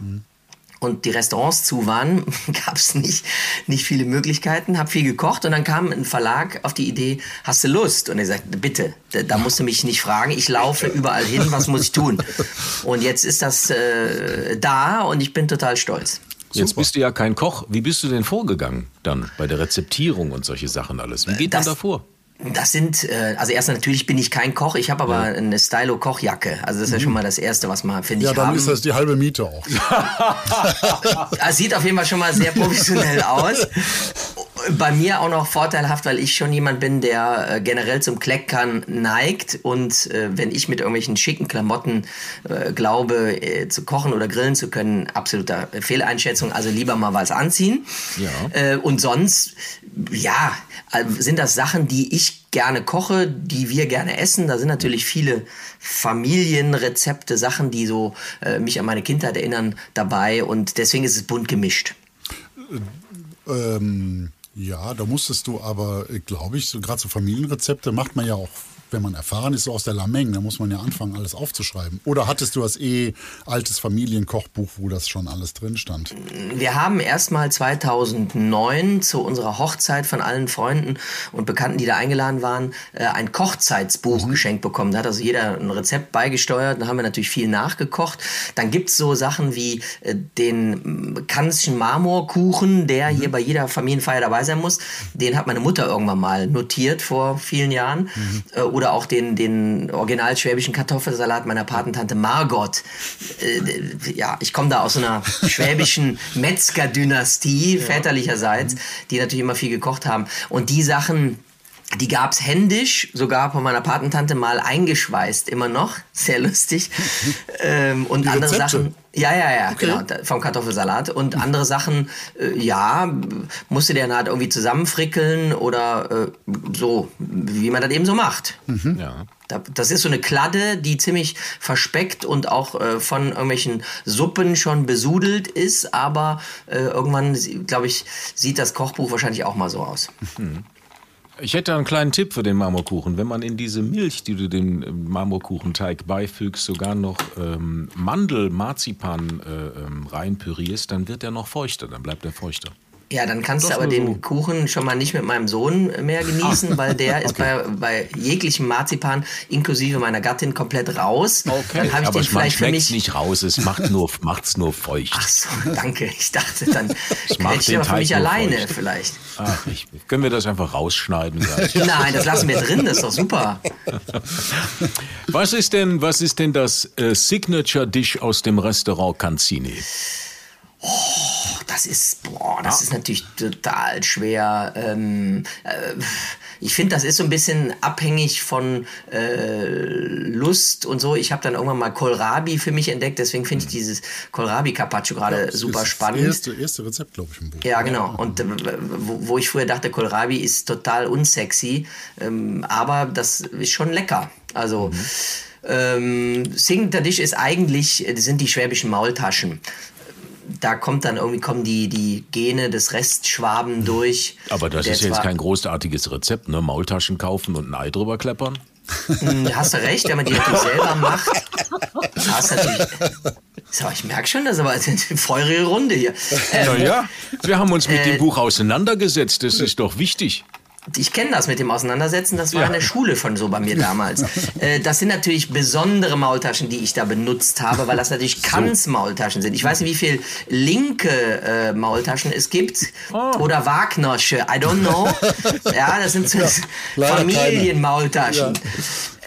und die Restaurants zu waren, (laughs) gab es nicht, nicht viele Möglichkeiten, habe viel gekocht und dann kam ein Verlag auf die Idee, hast du Lust? Und er sagte, bitte, da, da musst du mich nicht fragen, ich laufe überall hin, was muss ich tun? (laughs) Und jetzt ist das äh, da und ich bin total stolz. Jetzt bist du ja kein Koch. Wie bist du denn vorgegangen dann bei der Rezeptierung und solche Sachen alles? Wie geht man das- da vor? Das sind, äh, also erst natürlich bin ich kein Koch, ich habe aber eine Stylo-Kochjacke. Also das ist ja schon mal das Erste, was man, finde Ja, ich, dann haben. ist das die halbe Miete auch. (laughs) (laughs) Es sieht auf jeden Fall schon mal sehr professionell aus. (laughs) Bei mir auch noch vorteilhaft, weil ich schon jemand bin, der äh, generell zum Kleckern neigt. Und äh, wenn ich mit irgendwelchen schicken Klamotten äh, glaube, äh, zu kochen oder grillen zu können, absoluter Fehleinschätzung. Also lieber mal was anziehen. Ja. Äh, und sonst, ja, äh, sind das Sachen, die ich gerne koche, die wir gerne essen. Da sind natürlich viele Familienrezepte, Sachen, die so mich an meine Kindheit erinnern, dabei. Und deswegen ist es bunt gemischt. Ähm, ja, da musstest du aber, glaube ich, so gerade so Familienrezepte macht man ja auch, wenn man erfahren ist, so aus der Lameng, da muss man ja anfangen, alles aufzuschreiben. Oder hattest du das eh altes Familienkochbuch, wo das schon alles drin stand? Wir haben erstmal 2009 zu unserer Hochzeit von allen Freunden und Bekannten, die da eingeladen waren, äh, ein Kochzeitsbuch geschenkt bekommen. Da hat also jeder ein Rezept beigesteuert. Da haben wir natürlich viel nachgekocht. Dann gibt's so Sachen wie äh, den mm, Kanzschen Marmorkuchen, der hier bei jeder Familienfeier dabei sein muss. Den hat meine Mutter irgendwann mal notiert vor vielen Jahren. Äh, Oder auch den, den original schwäbischen Kartoffelsalat meiner Patentante Margot. Äh, ja, ich komme da aus einer schwäbischen (laughs) Metzgerdynastie väterlicherseits, die natürlich immer viel gekocht haben. Und die Sachen Die gab's händisch, sogar von meiner Patentante mal eingeschweißt, immer noch. Sehr lustig. ähm, und Die andere Rezepte? Sachen. Ja, ja, ja, Okay. genau. Vom Kartoffelsalat. Und andere Sachen, äh, ja, musste der dann halt irgendwie zusammenfrickeln oder äh, so, wie man das eben so macht. Ja. Da- Das ist so eine Kladde, die ziemlich verspeckt und auch äh, von irgendwelchen Suppen schon besudelt ist, aber äh, irgendwann, glaube ich, sieht das Kochbuch wahrscheinlich auch mal so aus. Ich hätte einen kleinen Tipp für den Marmorkuchen. Wenn man in diese Milch, die du dem äh, Marmorkuchenteig beifügst, sogar noch ähm, Mandel-Marzipan äh, ähm, reinpürierst, dann wird er noch feuchter, dann bleibt er feuchter. Ja, dann kannst Das du aber den so. Kuchen schon mal nicht mit meinem Sohn mehr (laughs) genießen, weil der ist bei, bei jeglichem Marzipan inklusive meiner Gattin komplett raus. Dann habe ich aber den vielleicht für mich. nicht raus, es macht nur, (laughs) macht's nur feucht. Ach so, danke. Ich dachte, dann (laughs) Es macht hätte ich den aber für mich alleine feucht. vielleicht. Ach, ich, können wir das einfach rausschneiden? Nein, das lassen wir drin, das ist doch super. was ist denn, was ist denn das äh, Signature Dish aus dem Restaurant Canzini? Das ist, boah, das ist natürlich total schwer. Ähm, äh, ich finde, das ist so ein bisschen abhängig von äh, Lust und so. Ich habe dann irgendwann mal Kohlrabi für mich entdeckt, deswegen finde ich dieses Kohlrabi-Carpaccio gerade Das super ist spannend. Das erste, erste Rezept, glaube ich, im Buch. Ja, genau. Und äh, wo, wo ich früher dachte, Kohlrabi ist total unsexy, ähm, aber das ist schon lecker. Also ähm, Signature Dish ist eigentlich, äh, sind die schwäbischen Maultaschen. Da kommt dann irgendwie kommen die, die Gene des Restschwaben durch. Aber das ist jetzt kein großartiges Rezept, ne? Maultaschen kaufen und ein Ei drüber kleppern. Hm, Hast du recht, wenn man die natürlich selber macht. (laughs) Hast du natürlich. So, ich merke schon, das ist aber eine feurige Runde hier. Ähm, Naja, wir haben uns mit äh, dem Buch auseinandergesetzt, das ist doch wichtig. Ich kenne das mit dem Auseinandersetzen, das war Ja. in der Schule schon so bei mir damals. (laughs) äh, das sind natürlich besondere Maultaschen, die ich da benutzt habe, weil das natürlich Kanz-Maultaschen sind. Ich weiß nicht, wie viel linke äh, Maultaschen es gibt oder Wagnersche, I don't know. (laughs) ja, das sind so (laughs) leider Familienmaultaschen.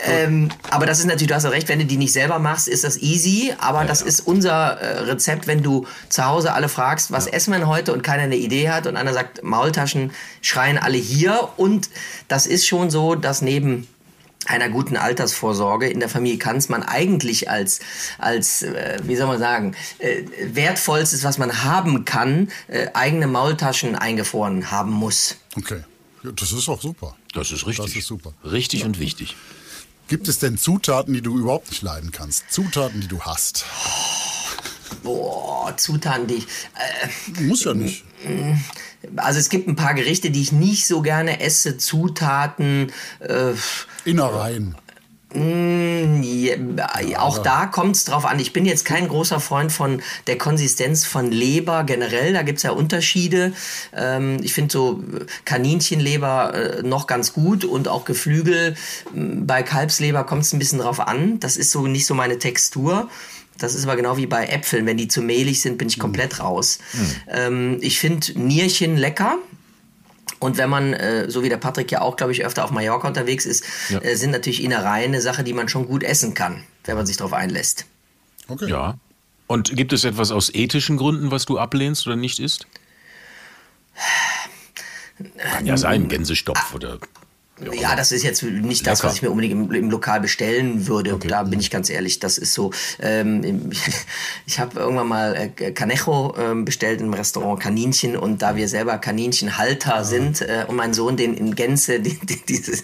Ähm, aber das ist natürlich, du hast ja recht, wenn du die nicht selber machst, ist das easy. Aber das ist unser äh, Rezept, wenn du zu Hause alle fragst, was essen wir denn heute und keiner eine Idee hat und einer sagt, Maultaschen schreien alle hier. Und das ist schon so, dass neben einer guten Altersvorsorge in der Familie Kanz man eigentlich als, als äh, wie soll man sagen, äh, wertvollstes, was man haben kann, äh, eigene Maultaschen eingefroren haben muss. Okay. Ja, das ist auch super. Das ist richtig. Das ist super. Richtig und wichtig. Gibt es denn Zutaten, die du überhaupt nicht leiden kannst? Zutaten, die du hast? Boah, Zutaten, die ich. Äh, Muss ja nicht. Also es gibt ein paar Gerichte, die ich nicht so gerne esse. Zutaten. Äh, Innereien. Ja, auch da kommt es drauf an. Ich bin jetzt kein großer Freund von der Konsistenz von Leber generell. Da gibt es ja Unterschiede. Ähm, ich finde so Kaninchenleber äh, noch ganz gut und auch Geflügel. M, Bei Kalbsleber kommt es ein bisschen drauf an. Das ist so nicht so meine Textur. Das ist aber genau wie bei Äpfeln. Wenn die zu mehlig sind, bin ich komplett raus. Ähm, ich finde Nierchen lecker. Und wenn man, äh, so wie der Patrick ja auch, glaube ich, öfter auf Mallorca unterwegs ist, Ja. äh, sind natürlich Innereien eine Sache, die man schon gut essen kann, wenn man sich darauf einlässt. Okay. Ja. Und gibt es etwas aus ethischen Gründen, was du ablehnst oder nicht isst? Kann ja sein, Gänsestopf oder. Ja, das ist jetzt nicht das, Lecker. was ich mir unbedingt im, im Lokal bestellen würde. Da bin ich ganz ehrlich. Das ist so. Ähm, (laughs) ich habe irgendwann mal äh, Canejo ähm, bestellt im Restaurant Kaninchen und da wir selber Kaninchenhalter sind äh, und mein Sohn den in Gänze (laughs) die, die, dieses,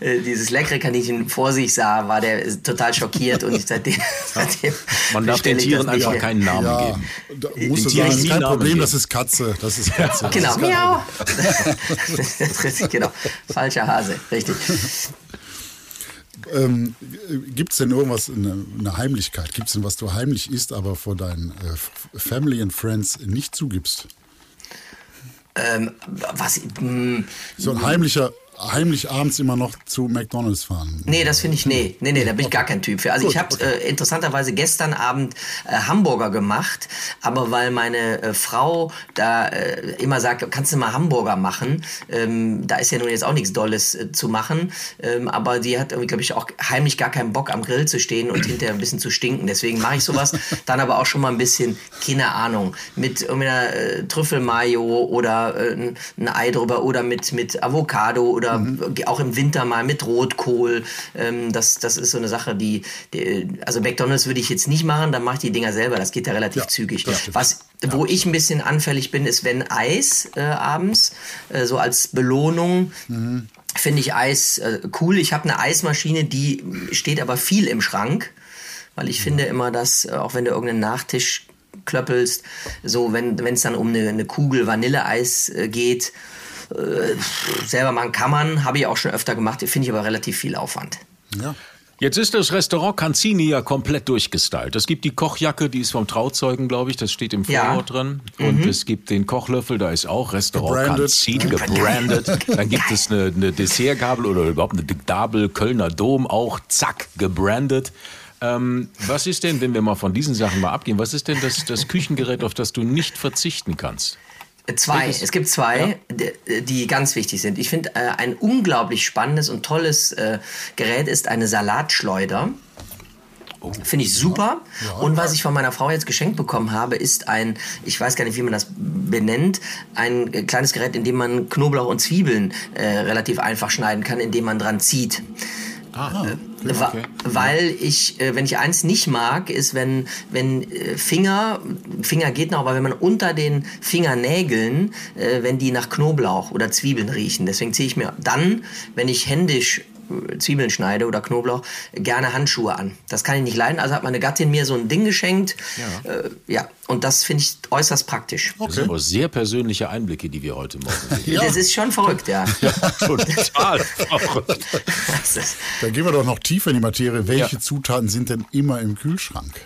äh, dieses leckere Kaninchen vor sich sah, war der total schockiert und ich seitdem, (laughs) seitdem Man darf den Tieren einfach mehr. keinen Namen Ja, geben. da musst du sagen, kein Namen Problem, geben. das ist Katze. Das ist Katze. Genau, Das ist kein miau. genau, falscher Hase, richtig. (laughs) Ähm, Gibt es denn irgendwas, eine, eine Heimlichkeit? Gibt es denn was du heimlich isst, aber vor deinen äh, Family and Friends nicht zugibst? Ähm, was, mh, So ein heimlicher, heimlich abends immer noch zu McDonalds fahren. Nee, das finde ich, nee, nee, nee, da bin ich gar kein Typ für. Also Gut, ich habe äh, interessanterweise gestern Abend äh, Hamburger gemacht, aber weil meine äh, Frau da äh, immer sagt, kannst du mal Hamburger machen, ähm, da ist ja nun jetzt auch nichts Dolles äh, zu machen, ähm, aber die hat irgendwie, glaube ich, auch heimlich gar keinen Bock am Grill zu stehen und hinterher ein bisschen zu stinken. Deswegen mache ich sowas, (laughs) dann aber auch schon mal ein bisschen, keine Ahnung, mit irgendeiner äh, Trüffelmayo oder ein, ein Ei drüber oder mit, mit Avocado oder oder mhm. auch im Winter mal mit Rotkohl. Ähm, das, das ist so eine Sache, die, die, also McDonalds würde ich jetzt nicht machen, dann mache ich die Dinger selber. Das geht ja relativ ja, zügig. Was, wo ich ein bisschen anfällig bin, ist, wenn Eis äh, abends, äh, so als Belohnung, mhm finde ich Eis äh, cool. Ich habe eine Eismaschine, die steht aber viel im Schrank, weil ich ja. finde immer, dass äh, auch wenn du irgendeinen Nachtisch klöppelst, so wenn es dann um eine, eine Kugel Vanilleeis äh, geht, äh, selber machen kann man, habe ich auch schon öfter gemacht, finde ich aber relativ viel Aufwand. Ja. Jetzt ist das Restaurant Canzini ja komplett durchgestylt. Es gibt die Kochjacke, die ist vom Trauzeugen, glaube ich, das steht im Vorwort ja. drin. Und mhm. es gibt den Kochlöffel, da ist auch Restaurant gebrandet. Canzini gebrandet. (laughs) Dann gibt es eine, eine Dessertgabel oder überhaupt eine Gabel Kölner Dom, auch zack, gebrandet. Ähm, was ist denn, wenn wir mal von diesen Sachen mal abgehen, was ist denn das, das Küchengerät, auf das du nicht verzichten kannst? Zwei, es gibt zwei, ja? die, ganz wichtig sind. Ich finde, äh, ein unglaublich spannendes und tolles äh, Gerät ist eine Salatschleuder. Oh, Finde ich super. Ja, ja. Und was ich von meiner Frau jetzt geschenkt bekommen habe, ist ein, ich weiß gar nicht, wie man das benennt, ein äh, kleines Gerät, in dem man Knoblauch und Zwiebeln äh, relativ einfach schneiden kann, indem man dran zieht. Ah, äh, okay. Weil ich, äh, wenn ich eins nicht mag, ist, wenn, wenn äh, Finger, Finger geht noch, aber wenn man unter den Fingernägeln, wenn die nach Knoblauch oder Zwiebeln riechen. Deswegen ziehe ich mir dann, wenn ich händisch Zwiebeln schneide oder Knoblauch, gerne Handschuhe an. Das kann ich nicht leiden. Also hat meine Gattin mir so ein Ding geschenkt. Ja, äh, ja. und das finde ich äußerst praktisch. Okay. Das sind aber sehr persönliche Einblicke, die wir heute morgen sehen. (laughs) ja. Das ist schon verrückt, ja. (laughs) ja total verrückt. Dann gehen wir doch noch tiefer in die Materie. Welche ja. Zutaten sind denn immer im Kühlschrank?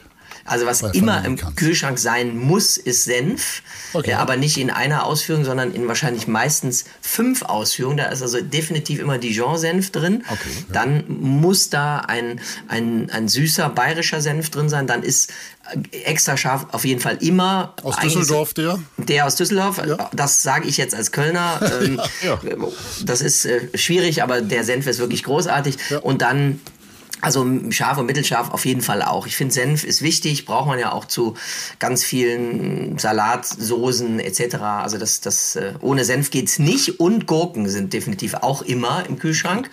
Also was immer im. Kühlschrank sein muss, ist Senf, okay. äh, aber nicht in einer Ausführung, sondern in wahrscheinlich meistens fünf Ausführungen. Da ist also definitiv immer Dijon-Senf drin. Okay. Dann muss da ein, ein, ein süßer bayerischer Senf drin sein. Dann ist äh, extra scharf auf jeden Fall immer. Aus Düsseldorf der? Der aus Düsseldorf. Ja. Das sage ich jetzt als Kölner. (laughs) Ähm, ja. Das ist äh, schwierig, aber der Senf ist wirklich großartig. Ja. Und dann also scharf und mittelscharf auf jeden Fall auch. Ich finde Senf ist wichtig, braucht man ja auch zu ganz vielen Salatsoßen etc. Also das, das äh, ohne Senf geht's nicht und Gurken sind definitiv auch immer im Kühlschrank,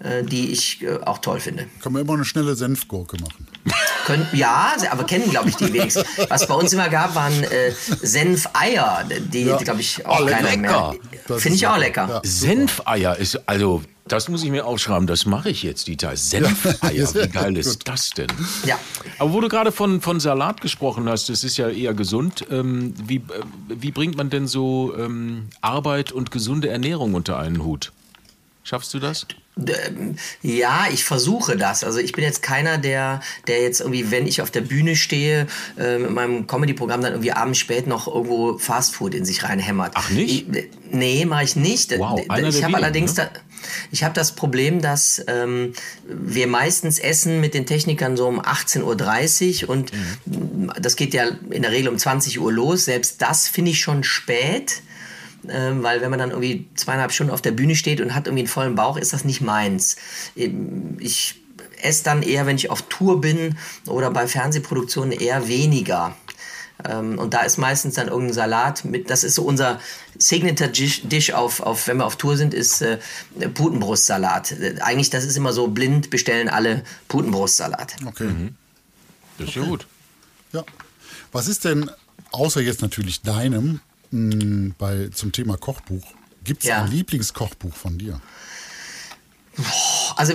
äh, die ich äh, auch toll finde. Kann man immer eine schnelle Senfgurke machen. (laughs) Können, ja, aber kennen glaube ich die wenigsten. Was bei uns immer gab, waren äh, Senfeier, die ja. glaube ich auch oh, keiner lecker. mehr. Finde ich auch lecker. Ja, Senfeier ist also das muss ich mir aufschreiben, das mache ich jetzt, Dieter. Senfeier, (laughs) wie geil ist das denn? Ja. Aber wo du gerade von, von Salat gesprochen hast, das ist ja eher gesund. Ähm, wie, äh, wie bringt man denn so ähm, Arbeit und gesunde Ernährung unter einen Hut? Schaffst du das? Ja, ich versuche das. Also ich bin jetzt keiner, der, der jetzt irgendwie, wenn ich auf der Bühne stehe, äh, mit meinem Comedy-Programm dann irgendwie abends spät noch irgendwo Fastfood in sich reinhämmert. Ach nicht? Ich, nee, mache ich nicht. Wow, ich habe allerdings ne? da, ich habe das Problem, dass ähm, wir meistens essen mit den Technikern so um 18.30 Uhr und mhm. das geht ja in der Regel um 20 Uhr los. Selbst das finde ich schon spät. Ähm, weil wenn man dann irgendwie zweieinhalb Stunden auf der Bühne steht und hat irgendwie einen vollen Bauch, ist das nicht meins. Ich esse dann eher, wenn ich auf Tour bin oder bei Fernsehproduktionen eher weniger. Ähm, und da ist meistens dann irgendein Salat mit, das ist so unser Signature Dish auf, auf wenn wir auf Tour sind, ist äh, Putenbrustsalat. Äh, eigentlich, das ist immer so blind, bestellen alle Putenbrustsalat. Okay. Mhm. Das ist okay. ja gut. Ja. Was ist denn, außer jetzt natürlich deinem, mh, bei, zum Thema Kochbuch, gibt es ja. ein Lieblingskochbuch von dir? Also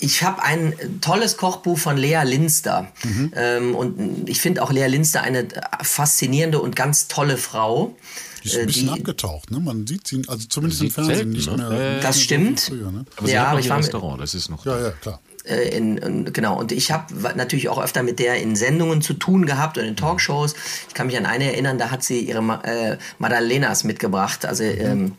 ich habe ein tolles Kochbuch von Lea Linster mhm. ähm, und ich finde auch Lea Linster eine faszinierende und ganz tolle Frau. Die ist ein äh, bisschen die, abgetaucht, ne? Man sieht sie, also zumindest im Fernsehen selten, nicht ne? mehr. Das stimmt. Früher, ne? Aber sie ja, hat noch ihr Restaurant, das ist noch. Ja, ja, klar. Äh, in, in, genau, und ich habe natürlich auch öfter mit der in Sendungen zu tun gehabt und in Talkshows. Ich kann mich an eine erinnern, da hat sie ihre äh, Madalenas mitgebracht, also ähm,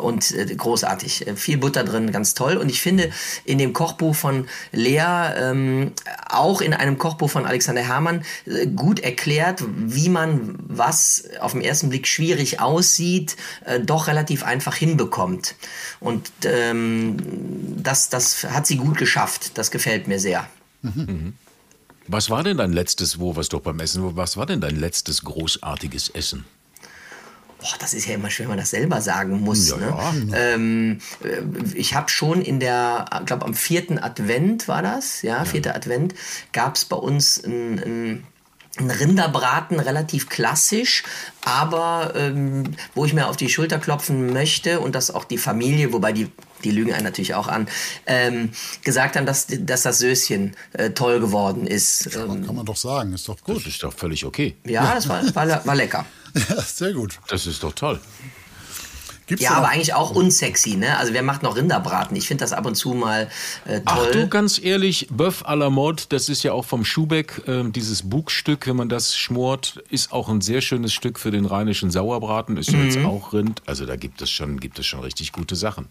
und äh, großartig. Äh, viel Butter drin, ganz toll. Und ich finde in dem Kochbuch von Lea, ähm, auch in einem Kochbuch von Alexander Herrmann, äh, gut erklärt, wie man was auf den ersten Blick schwierig aussieht, äh, doch relativ einfach hinbekommt. Und ähm, das, das hat sie gut geschafft. Das gefällt mir sehr. Mhm. Was war denn dein letztes, wo was doch beim Essen, was war denn dein letztes großartiges Essen? Boah, das ist ja immer schwer, wenn man das selber sagen muss. Ja, ne? ja. Ähm, äh, ich habe schon in der, ich glaube am vierten Advent war das, ja, vierter Advent, gab es bei uns ein, ein ein Rinderbraten, relativ klassisch, aber ähm, wo ich mir auf die Schulter klopfen möchte und dass auch die Familie, wobei die, die lügen einen natürlich auch an, ähm, gesagt haben, dass, dass das Söschen äh, toll geworden ist. Ähm, Kann man doch sagen, ist doch Das gut. ist doch völlig okay. ja, das war, war, war lecker. (laughs) Ja, sehr gut. Das ist doch toll. Gibt's Ja, aber eigentlich auch unsexy, ne? Also wer macht noch Rinderbraten? Ich finde das ab und zu mal äh, Ach toll. du, ganz ehrlich, Bœuf à la mode, das ist ja auch vom Schubeck, ähm, dieses Bugstück, wenn man das schmort, ist auch ein sehr schönes Stück für den rheinischen Sauerbraten, ist ja jetzt auch Rind, also da gibt es schon, gibt es schon richtig gute Sachen.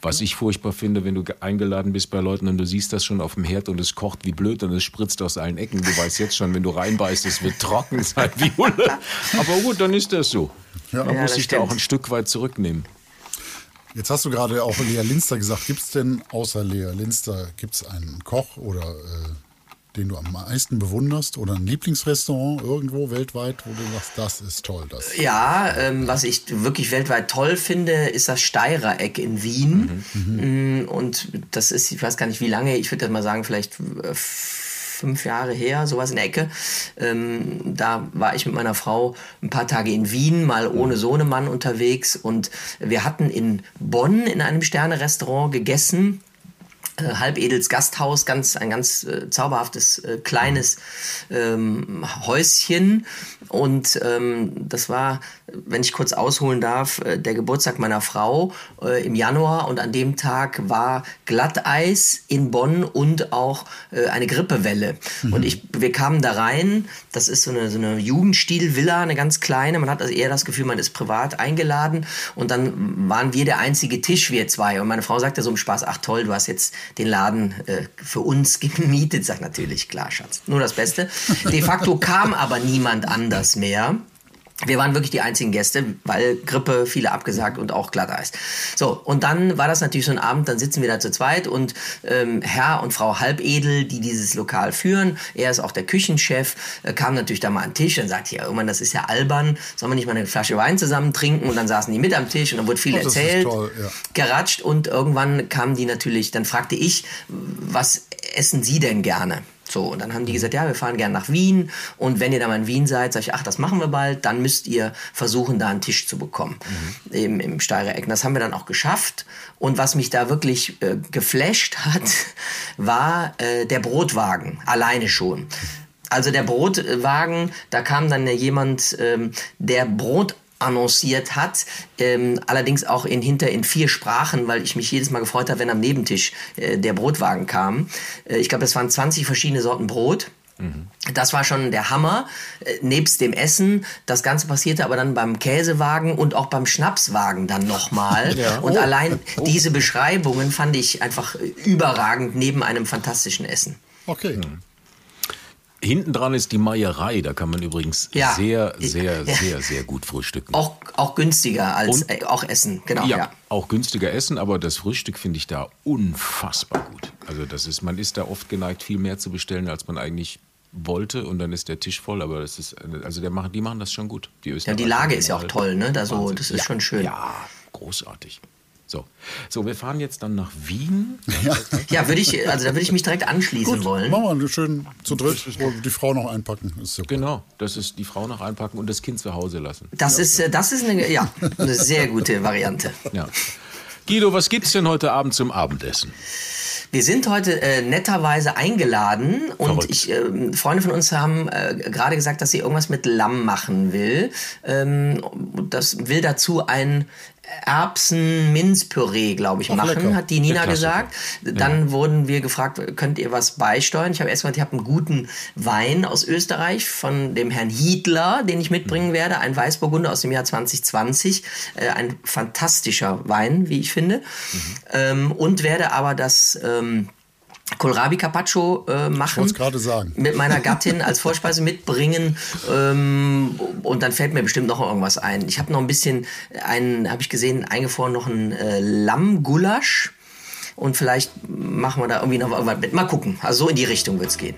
Was ich furchtbar finde, wenn du ge- eingeladen bist bei Leuten und du siehst das schon auf dem Herd und es kocht wie blöd und es spritzt aus allen Ecken. Du weißt jetzt schon, wenn du reinbeißt, es wird trocken (laughs) sein wie Hulle. Aber gut, dann ist das so. Ja. Man Ja, muss sich da auch ein Stück weit zurücknehmen. Jetzt hast du gerade auch Lea Linster gesagt. Gibt es denn außer Lea Linster gibt's einen Koch oder äh, den du am meisten bewunderst oder ein Lieblingsrestaurant irgendwo weltweit, wo du sagst, das ist toll, das. Ja, ähm, was ich wirklich weltweit toll finde, ist das Steirereck in Wien. Mm, Und das ist, ich weiß gar nicht wie lange, ich würde mal sagen, vielleicht äh, fünf Jahre her, sowas in der Ecke. Ähm, da war ich mit meiner Frau ein paar Tage in Wien, mal ohne Sohnemann unterwegs. Und wir hatten in Bonn in einem Sterne-Restaurant gegessen äh, Halbedels Gasthaus, ganz, ein ganz äh, zauberhaftes äh, kleines ähm, Häuschen. Und ähm, das war, wenn ich kurz ausholen darf, äh, der Geburtstag meiner Frau äh, im Januar. Und an dem Tag war Glatteis in Bonn und auch äh, eine Grippewelle. Und ich, wir kamen da rein. Das ist so eine, so eine Jugendstil-Villa, eine ganz kleine. Man hat also eher das Gefühl, man ist privat eingeladen. Und dann waren wir der einzige Tisch, wir zwei. Und meine Frau sagte so im Spaß, ach toll, du hast jetzt den Laden äh, für uns (laughs) gemietet. Sag natürlich, klar, Schatz. Nur das Beste. De facto kam aber niemand anders mehr. Wir waren wirklich die einzigen Gäste, weil Grippe, viele abgesagt und auch Glatteis. So, und dann war das natürlich so ein Abend, dann sitzen wir da zu zweit und ähm, Herr und Frau Halbedel, die dieses Lokal führen, er ist auch der Küchenchef, äh, kam natürlich da mal an den Tisch und sagte, ja, irgendwann, das ist ja albern, sollen wir nicht mal eine Flasche Wein zusammen trinken? Und dann saßen die mit am Tisch und dann wurde viel Oh, erzählt, toll, ja. geratscht und irgendwann kamen die natürlich, dann fragte ich, was essen Sie denn gerne? So, und dann haben die gesagt, ja, wir fahren gerne nach Wien. Und wenn ihr da mal in Wien seid, sag ich, ach, das machen wir bald, dann müsst ihr versuchen, da einen Tisch zu bekommen im, im Steirereck. Das haben wir dann auch geschafft. Und was mich da wirklich äh, geflasht hat, (laughs) war äh, der Brotwagen, alleine schon. Also der Brotwagen, da kam dann ja jemand, ähm, der Brot annonciert hat, ähm, allerdings auch in hinter in vier Sprachen, weil ich mich jedes Mal gefreut habe, wenn am Nebentisch äh, der Brotwagen kam. Äh, ich glaube, es waren 20 verschiedene Sorten Brot. Das war schon der Hammer, äh, nebst dem Essen. Das Ganze passierte aber dann beim Käsewagen und auch beim Schnapswagen dann nochmal. (laughs) Und Oh. allein diese Beschreibungen fand ich einfach äh, überragend neben einem fantastischen Essen. Okay. Hinten dran ist die Meierei, da kann man übrigens Ja. sehr, (laughs) sehr, Ja. sehr, sehr gut frühstücken. Auch, auch günstiger als Und- äh, auch Essen, genau. ja, ja. auch günstiger essen, aber das Frühstück finde ich da unfassbar gut. Also das ist, man ist da oft geneigt, viel mehr zu bestellen, als man eigentlich wollte und dann ist der Tisch voll, aber das ist, also der machen, die machen das schon gut. Die, Ja, die Österreicher Lage ist ja auch toll, ne? Da so, das ist schon schön. Ja, großartig. So. so, wir fahren jetzt dann nach Wien. Ja, würde ich, also da würde ich mich direkt anschließen Gut, wollen. machen wir schön zu dritt und die Frau noch einpacken. Ist super. Genau, das ist die Frau noch einpacken und das Kind zu Hause lassen. Das ist, äh, das ist eine, ja, eine sehr gute Variante. Ja. Guido, was gibt's denn heute Abend zum Abendessen? Wir sind heute äh, netterweise eingeladen und Verrückt. ich, ähm, Freunde von uns haben äh, gerade gesagt, dass sie irgendwas mit Lamm machen will. Ähm, das will dazu ein Erbsen-Minzpüree, glaube ich, Ach, machen, lecker. hat die Nina gesagt. Dann wurden wir gefragt, könnt ihr was beisteuern? Ich habe erst mal, ich habe einen guten Wein aus Österreich von dem Herrn Hiedler, den ich mitbringen werde, ein Weißburgunder aus dem Jahr 2020, äh, ein fantastischer Wein, wie ich finde, ähm, und werde aber das ähm, Kohlrabi Carpaccio äh, machen. es gerade sagen. Mit meiner Gattin als Vorspeise mitbringen. Ähm, und dann fällt mir bestimmt noch irgendwas ein. Ich habe noch ein bisschen, einen, habe ich gesehen, eingefroren noch ein äh, Lammgulasch. Und vielleicht machen wir da irgendwie noch was mit. Mal gucken. Also so in die Richtung wird's gehen.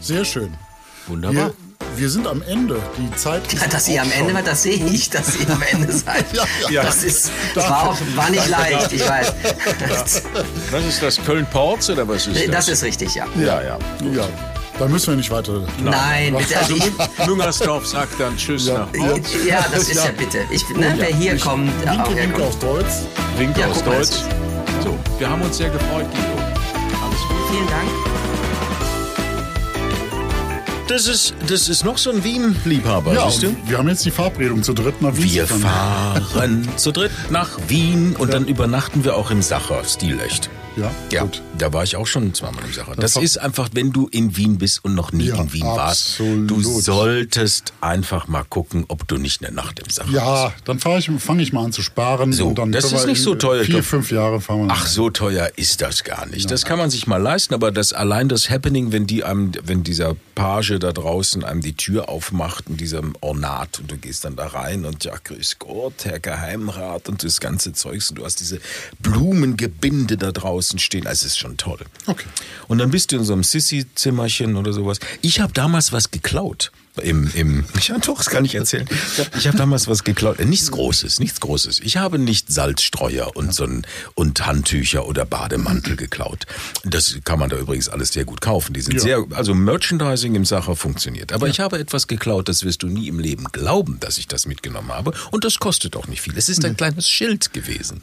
Sehr schön. Wunderbar. Wir wir sind am Ende. Die Zeit ist Ja, dass ihr auch am Ende war, das sehe ich, dass ihr am Ende (laughs) seid. Ja, ja. Das ist, war, auch, war nicht leicht, ich weiß. (laughs) Was ist das? Köln-Porz oder was ist das? Das ist richtig, ja. ja, ja. Ja, da müssen wir nicht weiter. Nein, bitte. Also ich, (laughs) Müngersdorf sagt dann Tschüss Ja. nach Hause. ja, das ist ja, bitte. Ich, ne, wer hier kommt, auch Winke, winke herkommt. aus Deutsch. Winke Ja, aus Deutsch. das So, wir haben uns sehr gefreut, Guido. Alles gut. Vielen Dank. Das ist, das ist noch so ein Wien-Liebhaber, Ja, siehst du? wir haben jetzt die Verabredung zu dritt nach Wien. Wir fahren. (laughs) zu dritt nach Wien und dann übernachten wir auch im Sacher, Stilecht. Ja, Ja, gut. da war ich auch schon zweimal im Sacher. Das war- ist einfach, wenn du in Wien bist und noch nie Ja, in Wien warst, absolut. du solltest einfach mal gucken, ob du nicht eine Nacht im Sacher hast. Ja, dann fange ich, fang ich mal an zu sparen. So, und dann das ist nicht so teuer. Vier, fünf Jahre fahren wir. Ach, so teuer ist das gar nicht. Das kann man sich mal leisten, aber das allein das Happening, wenn die einem, wenn dieser Page da draußen einem die Tür aufmacht in diesem Ornat und du gehst dann da rein und ja, grüß Gott, Herr Geheimrat und das ganze Zeugs und du hast diese Blumengebinde da draußen stehen. Also, es ist schon toll. Okay. Und dann bist du in so einem Sissi-Zimmerchen oder sowas. Ich habe damals was geklaut. Im, im, (laughs) ja doch, das kann ich erzählen. Ich habe damals was geklaut. Äh, Nichts Großes, nichts Großes. Ich habe nicht Salzstreuer und so ein, und Handtücher oder Bademantel geklaut. Das kann man da übrigens alles sehr gut kaufen. Die sind Ja. sehr, also Merchandising im Sacher funktioniert. Aber ich habe etwas geklaut, das wirst du nie im Leben glauben, dass ich das mitgenommen habe. Und das kostet auch nicht viel. Es ist ein kleines Schild gewesen.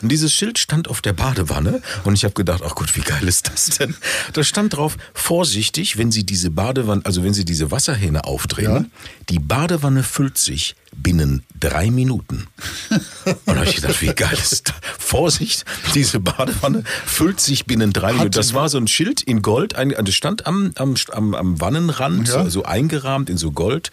Und dieses Schild stand auf der Badewanne und ich habe gedacht, ach gut, wie geil ist das denn? Da stand drauf, vorsichtig, wenn Sie diese Badewanne, also wenn Sie diese Wasserhähne aufdrehen, Ja. die Badewanne füllt sich binnen drei Minuten. Und da habe ich gedacht, wie geil ist das? Vorsicht, diese Badewanne füllt sich binnen drei Minuten. Das war so ein Schild in Gold, das stand am, am, am, Wannenrand, Ja. so, so eingerahmt in so Gold.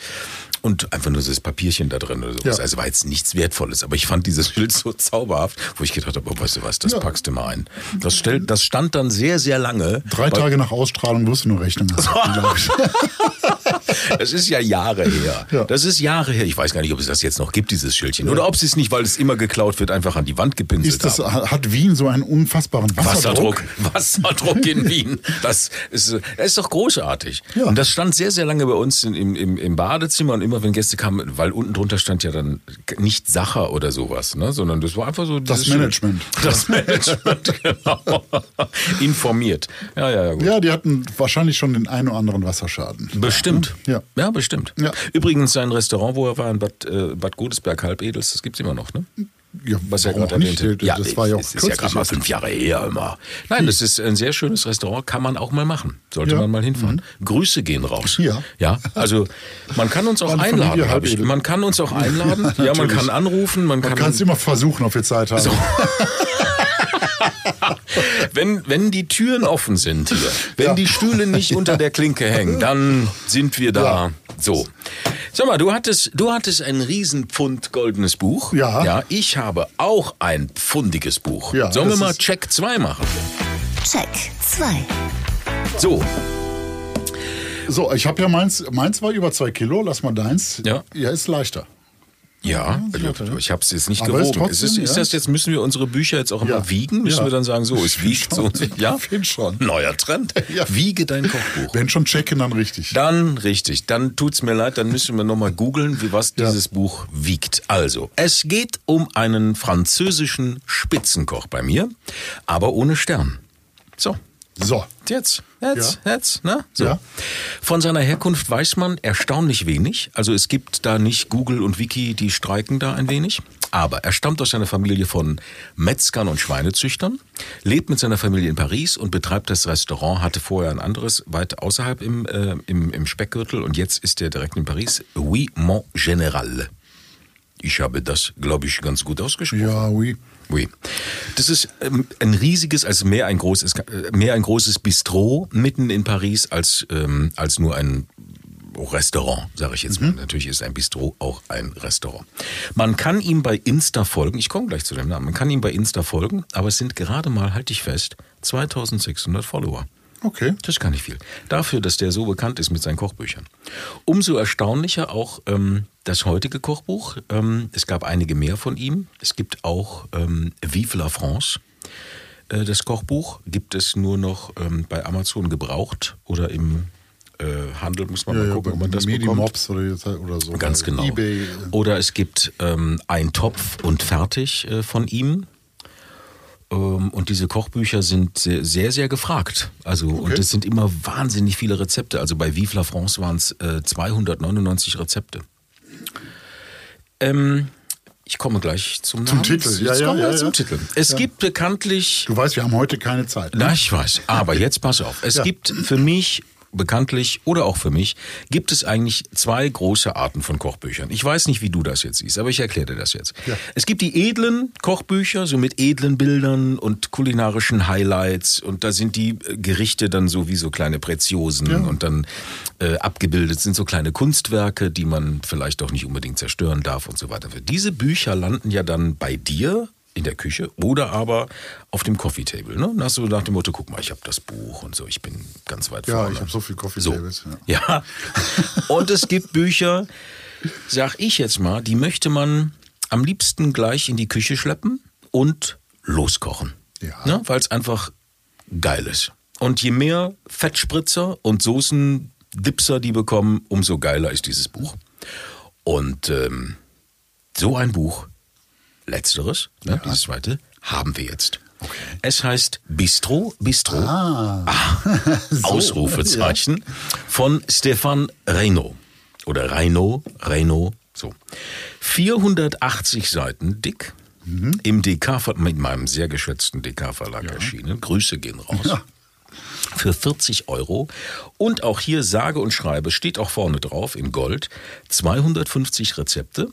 Und einfach nur das Papierchen da drin oder sowas. Ja. Also war jetzt nichts Wertvolles. Aber ich fand dieses Schild so zauberhaft, wo ich gedacht habe, oh, weißt du was, das Ja. packst du mal ein. Das, stellt, das stand dann sehr, sehr lange. Drei Tage nach Ausstrahlung wirst du nur Rechnung haben, (laughs) ich. (laughs) Das ist ja Jahre her. Ja. Das ist Jahre her. Ich weiß gar nicht, ob es das jetzt noch gibt, dieses Schildchen. Oder ob es es nicht, weil es immer geklaut wird, einfach an die Wand gepinselt Ist das, haben. hat Wien so einen unfassbaren Wasserdruck? Wasserdruck, (laughs) Wasserdruck in Wien. Das ist, das ist doch großartig. Ja. Und das stand sehr, sehr lange bei uns im, im, im Badezimmer und immer wenn Gäste kamen, weil unten drunter stand ja dann nicht Sacher oder sowas, ne? sondern das war einfach so Das Management. Schild. (laughs) Das Management, genau. Informiert. Ja, ja, ja, gut. Ja, die hatten wahrscheinlich schon den einen oder anderen Wasserschaden. Bestimmt. Ja. Ja, bestimmt. Ja. Übrigens, sein Restaurant, wo er war in Bad, äh, Bad Godesberg, Halbedels, das gibt's immer noch, ne? Ja, Was er gerade erwähnte. Das war ja auch es ist ja gerade mal fünf Jahre her immer. Nein, das ist ein sehr schönes Restaurant, kann man auch mal machen. Sollte Ja. Mhm. man mal hinfahren. Grüße gehen raus. Ja. Ja, also man kann uns (laughs) auch einladen. Familie hab ich. Man kann uns auch einladen. (laughs) ja, man kann anrufen, man, Man kann. kann es immer versuchen, ob wir Zeit haben. (laughs) wenn, wenn die Türen offen sind hier, wenn Ja. die Stühle nicht unter der Klinke hängen, dann sind wir da. Ja. So. Sag mal, du hattest, du hattest ein Riesenpfund goldenes Buch. Ja. Ja, ich habe auch ein pfundiges Buch. Ja, Sollen wir mal Check 2 machen? Check 2. So. So, ich habe ja meins, meins war über zwei Kilo, lass mal deins. Ja. Ja, ist leichter. Ja, also, ich habe es jetzt nicht Aber ist gewogen. ist, trotzdem, ist ja. das jetzt, müssen wir unsere Bücher jetzt auch immer Ja. wiegen? Müssen Ja. wir dann sagen, so, es wiegt so und (laughs) so. Ja, Ich find schon. Neuer Trend. (laughs) Ja. Wiege dein Kochbuch. Wenn schon checken, dann richtig. Dann richtig, dann tut's mir leid, dann müssen wir nochmal googeln, wie was dieses Buch wiegt. Also, es geht um einen französischen Spitzenkoch bei mir, aber ohne Stern. So, So. jetzt, jetzt, jetzt, ne? So. Ja. Von seiner Herkunft weiß man erstaunlich wenig. Also es gibt da nicht Google und Wiki, die streiken da ein wenig. Aber er stammt aus einer Familie von Metzgern und Schweinezüchtern, lebt mit seiner Familie in Paris und betreibt das Restaurant, hatte vorher ein anderes weit außerhalb im, äh, im, im Speckgürtel und jetzt ist er direkt in Paris. Oui, mon Général. Ich habe das, glaube ich, ganz gut ausgesprochen. Ja, oui. Oui. Das ist ähm, ein riesiges, also mehr ein großes, mehr ein großes Bistro mitten in Paris als ähm, als nur ein Restaurant, sage ich jetzt mal. Natürlich ist ein Bistro auch ein Restaurant. Man kann ihm bei Insta folgen. Ich komme gleich zu dem Namen. Man kann ihm bei Insta folgen, aber es sind gerade mal, halte ich fest, 2600 Follower. Okay. Das ist gar nicht viel. Dafür, dass der so bekannt ist mit seinen Kochbüchern. Umso erstaunlicher auch ähm, das heutige Kochbuch. Ähm, es gab einige mehr von ihm. Es gibt auch ähm, Vive la France. Äh, das Kochbuch gibt es nur noch ähm, bei Amazon gebraucht oder im Internethandel, muss man mal gucken, ob man das bekommt. Medimobs oder, jetzt- oder so. Ganz genau. Ebay. äh, Oder es gibt ähm, ein Topf und fertig äh, von ihm. Ähm, und diese Kochbücher sind sehr, sehr, gefragt. Also, und es sind immer wahnsinnig viele Rezepte. Also bei Vive la France waren es äh, 299 Rezepte. Ähm, ich komme gleich zum, Zum Namen. Titel. Ja, Jetzt ja, kommen wir ja, zum ja. Titel. Es gibt bekanntlich Du weißt, wir haben heute keine Zeit. Ne? na, ich weiß. Aber jetzt pass auf. Es Ja. gibt für mich bekanntlich oder auch für mich gibt es eigentlich zwei große Arten von Kochbüchern. Ich weiß nicht, wie du das jetzt siehst, aber ich erkläre dir das jetzt. Ja. Es gibt die edlen Kochbücher, so mit edlen Bildern und kulinarischen Highlights und da sind die äh, Gerichte dann so wie so kleine Preziosen und dann äh, abgebildet sind so kleine Kunstwerke, die man vielleicht auch nicht unbedingt zerstören darf und so weiter. Diese Bücher landen ja dann bei dir in der Küche oder aber auf dem Coffee Table. Ne? Nach, so nach dem Motto, guck mal, ich habe das Buch und so, ich bin ganz weit Ja, vorne. ich habe so viel Coffee So. Tables. Ja. Und es gibt Bücher, sag ich jetzt mal, die möchte man am liebsten gleich in die Küche schleppen und loskochen. Ja. Ne? Weil es einfach geil ist. Und je mehr Fettspritzer und Soßen-Dipser die bekommen, umso geiler ist dieses Buch. Und ähm, so ein Buch, letzteres, ne, dieses zweite, haben wir jetzt. Es heißt Bistro, Bistro, Ah. (laughs) Ausrufezeichen, von Stefan Reynaud. Oder Reynaud, Reynaud, so. 480 Seiten dick, im DK, mit meinem sehr geschätzten DK-Verlag erschienen. Grüße gehen raus. Ja. Für 40 Euro. Und auch hier sage und schreibe, steht auch vorne drauf in Gold, 250 Rezepte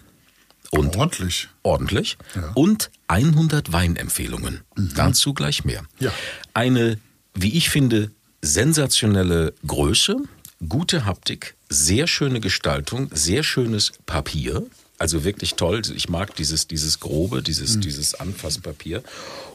und Ordentlich. ordentlich und 100 Weinempfehlungen. Dazu gleich mehr. Ja. Eine, wie ich finde, sensationelle Größe, gute Haptik, sehr schöne Gestaltung, sehr schönes Papier. Also wirklich toll. Ich mag dieses, dieses grobe, dieses, dieses Anfasspapier.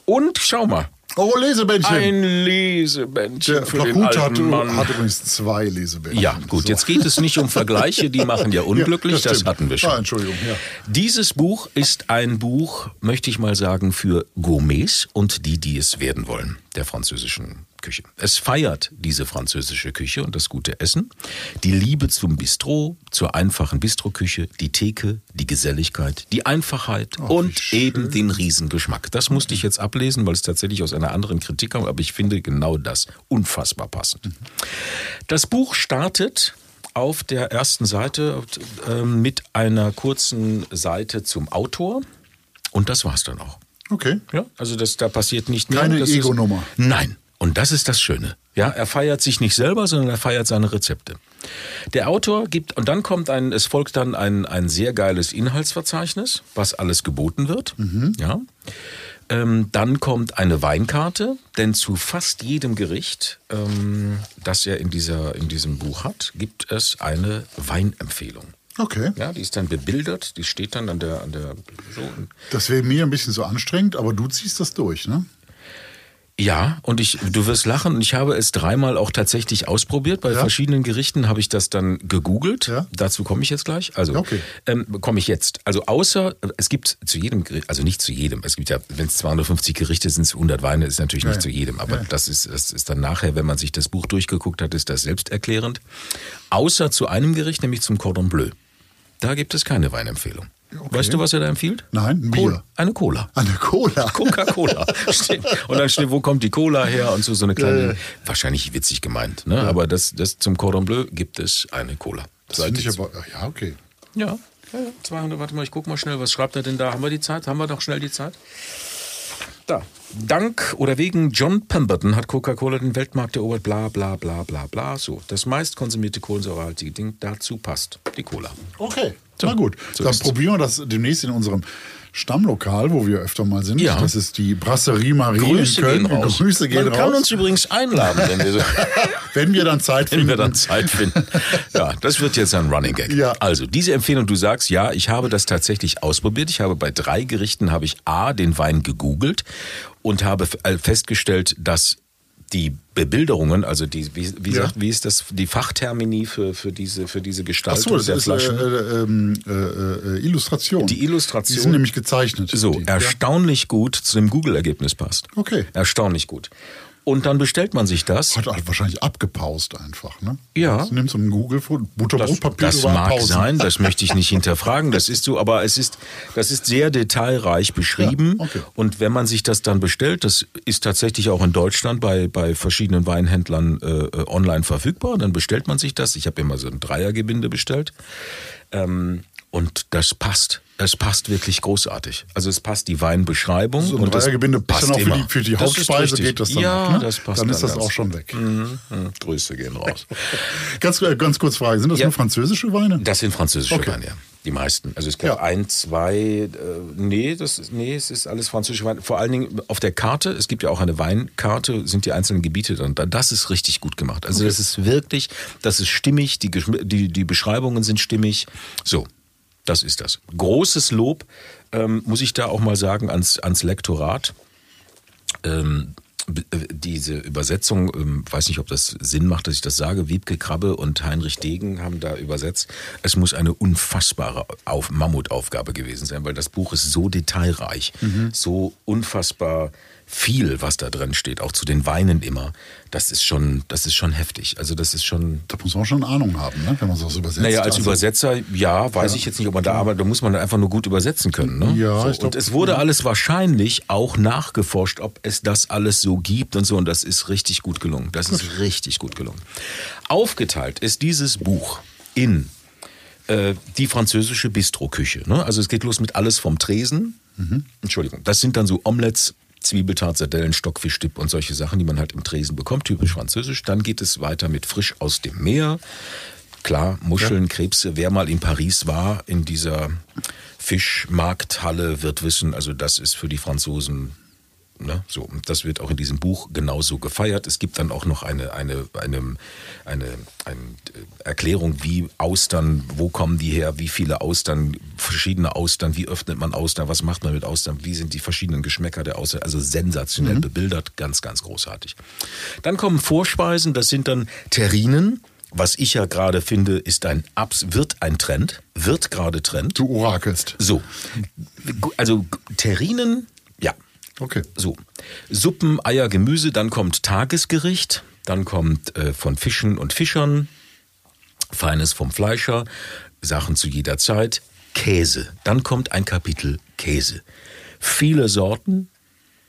Und schau mal, Oh, Lesebändchen. ein Lesebändchen Der für den Flakut hat, alten Mann. hat übrigens zwei Lesebändchen. Ja, gut, So. jetzt geht es nicht um Vergleiche, die machen ja (laughs) unglücklich, Ja, das das, hatten wir schon. Ah, Entschuldigung, ja. Dieses Buch ist ein Buch, möchte ich mal sagen, für Gourmets und die, die es werden wollen, der französischen Küche. Es feiert diese französische Küche und das gute Essen, die Liebe zum Bistro, zur einfachen Bistroküche, die Theke, die Geselligkeit, die Einfachheit und eben den Riesengeschmack. Das musste ich jetzt ablesen, weil es tatsächlich aus einer anderen Kritik kam, aber ich finde genau das unfassbar passend. Das Buch startet auf der ersten Seite ähm, mit einer kurzen Seite zum Autor und das war's dann auch. Okay. Ja, also das, da passiert nicht mehr. Keine Ego-Nummer. Nein. Und das ist das Schöne. Ja, er feiert sich nicht selber, sondern er feiert seine Rezepte. Der Autor gibt, und dann kommt ein, es folgt dann ein, ein sehr geiles Inhaltsverzeichnis, was alles geboten wird. Ja. Ähm, dann kommt eine Weinkarte, denn zu fast jedem Gericht, ähm, das er in, dieser, in diesem Buch hat, gibt es eine Weinempfehlung. Okay. Ja, die ist dann bebildert, die steht dann an der, an der so, Das wäre mir ein bisschen so anstrengend, aber du ziehst das durch, ne? Ja, und ich, du wirst lachen, und ich habe es dreimal auch tatsächlich ausprobiert. Bei Ja? verschiedenen Gerichten habe ich das dann gegoogelt. Ja? Dazu komme ich jetzt gleich. Also Okay. ähm, komme ich jetzt. Also außer, es gibt zu jedem Gericht, also nicht zu jedem, es gibt ja, wenn es 250 Gerichte sind, 100 Weine, ist natürlich Ja, nicht zu jedem. Aber Ja. das, ist, das ist dann nachher, wenn man sich das Buch durchgeguckt hat, ist das selbsterklärend. Außer zu einem Gericht, nämlich zum Cordon Bleu. Da gibt es keine Weinempfehlung. Okay. Weißt du, was er da empfiehlt? Nein. Cola. Eine Cola. Eine Cola. (laughs) Coca-Cola. Und dann steht, wo kommt die Cola her und so, so eine kleine, Ja, ja. wahrscheinlich witzig gemeint, ne? aber das, das zum Cordon Bleu gibt es eine Cola. Das finde ich aber, ja, okay. ja, ja, ja, 200, warte mal, ich guck mal schnell, was schreibt er denn da? Haben wir die Zeit? Haben wir doch schnell die Zeit? Da. Dank oder wegen John Pemberton hat Coca-Cola den Weltmarkt erobert, bla bla bla bla bla. So, das meist konsumierte kohlensäurehaltige Ding, dazu passt die Cola. Okay. So, Na gut, so dann probieren wir das demnächst in unserem Stammlokal, wo wir öfter mal sind. Ja. Das ist die Brasserie Marie Grüße in Köln. gehen raus. Grüße gehen Man kann raus. uns übrigens einladen, wenn wir so (laughs) wenn wir dann Zeit wenn finden. wir dann Zeit finden. Ja, das wird jetzt ein Running Gag. Ja. Also, diese Empfehlung, du sagst, ja, ich habe das tatsächlich ausprobiert. Ich habe bei drei Gerichten habe ich A, den Wein gegoogelt und habe äh, festgestellt, dass die Bebilderungen, also die, wie, wie, Ja. sagt, wie ist das, die Fachtermini für, für diese, für diese Ach Gestaltung so, das der ist äh, Flaschen? äh, ähm, äh, äh, Illustration. Die Illustration. Die sind nämlich gezeichnet. so, die, ja. erstaunlich gut zu dem Google-Ergebnis passt. Okay. Erstaunlich gut. Und dann bestellt man sich das. Hat halt wahrscheinlich abgepaust einfach, ne? Ja. Du nimmst ein Das, Butterbrotpapier das überall mag pausen. sein, das (laughs) möchte ich nicht hinterfragen. Das ist so, aber es ist, das ist sehr detailreich beschrieben. Ja, okay. Und wenn man sich das dann bestellt, das ist tatsächlich auch in Deutschland bei, bei verschiedenen Weinhändlern äh, äh, online verfügbar, dann bestellt man sich das. Ich habe immer so ein Dreiergebinde bestellt. Ähm, und das passt. Es passt wirklich großartig. Also es passt die Weinbeschreibung. So und Dreiergebinde passt dann auch für die, für die Das Hauptspeise geht das dann ja, noch, ne? das passt Dann ist das auch schon weg. Mhm. Grüße gehen raus. (laughs) Ganz, äh, ganz kurz Frage, sind das Ja. nur französische Weine? Das sind französische Okay. Weine, ja. Die meisten. Also es gab Ja. ein, zwei, äh, nee, das nee, es ist alles französische Weine. Vor allen Dingen auf der Karte, es gibt ja auch eine Weinkarte, sind die einzelnen Gebiete drin. Da- Das ist richtig gut gemacht. Also das ist wirklich, das ist stimmig, die, die, die Beschreibungen sind stimmig. So, das ist das. Großes Lob, ähm, muss ich da auch mal sagen, ans, ans Lektorat ähm, äh, diese Übersetzung, ähm, weiß nicht, ob das Sinn macht, dass ich das sage, Wiebke Krabbe und Heinrich Degen haben da übersetzt. Es muss eine unfassbare Auf Mammutaufgabe gewesen sein, weil das Buch ist so detailreich, so unfassbar viel, was da drin steht, auch zu den Weinen immer. Das ist schon, das ist schon heftig. Also das ist schon, Da muss man schon Ahnung haben, ne? wenn man sowas übersetzt. naja, als Also, Übersetzer, ja, weiß ich jetzt nicht, ob man da arbeitet, da muss man einfach nur gut übersetzen können. Ne? Ja, so, ich glaub, Und es wurde alles wahrscheinlich auch nachgeforscht, ob es das alles so gibt und so. Und das ist richtig gut gelungen. Das ist richtig gut gelungen. Aufgeteilt ist dieses Buch in äh, die französische Bistroküche. Ne? Also es geht los mit alles vom Tresen. Entschuldigung, das sind dann so Omelettes, Zwiebeltart, Sardellen, Stockfischdip und solche Sachen, die man halt im Tresen bekommt, typisch französisch. Dann geht es weiter mit frisch aus dem Meer. Klar, Muscheln, Krebse. Wer mal in Paris war, in dieser Fischmarkthalle, wird wissen, also das ist für die Franzosen Ne, so, und das wird auch in diesem Buch genauso gefeiert. Es gibt dann auch noch eine, eine, eine, eine, eine Erklärung, wie Austern, wo kommen die her, wie viele Austern, verschiedene Austern, wie öffnet man Austern, was macht man mit Austern, wie sind die verschiedenen Geschmäcker der Austern, also sensationell bebildert, ganz, ganz großartig. Dann kommen Vorspeisen, das sind dann Terrinen. Was ich ja gerade finde, ist ein Abs wird ein Trend, wird gerade Trend. Du orakelst. So, also Terrinen, ja, Okay. so, Suppen, Eier, Gemüse, dann kommt Tagesgericht, dann kommt äh, von Fischen und Fischern, Feines vom Fleischer, Sachen zu jeder Zeit, Käse. Dann kommt ein Kapitel Käse. Viele Sorten,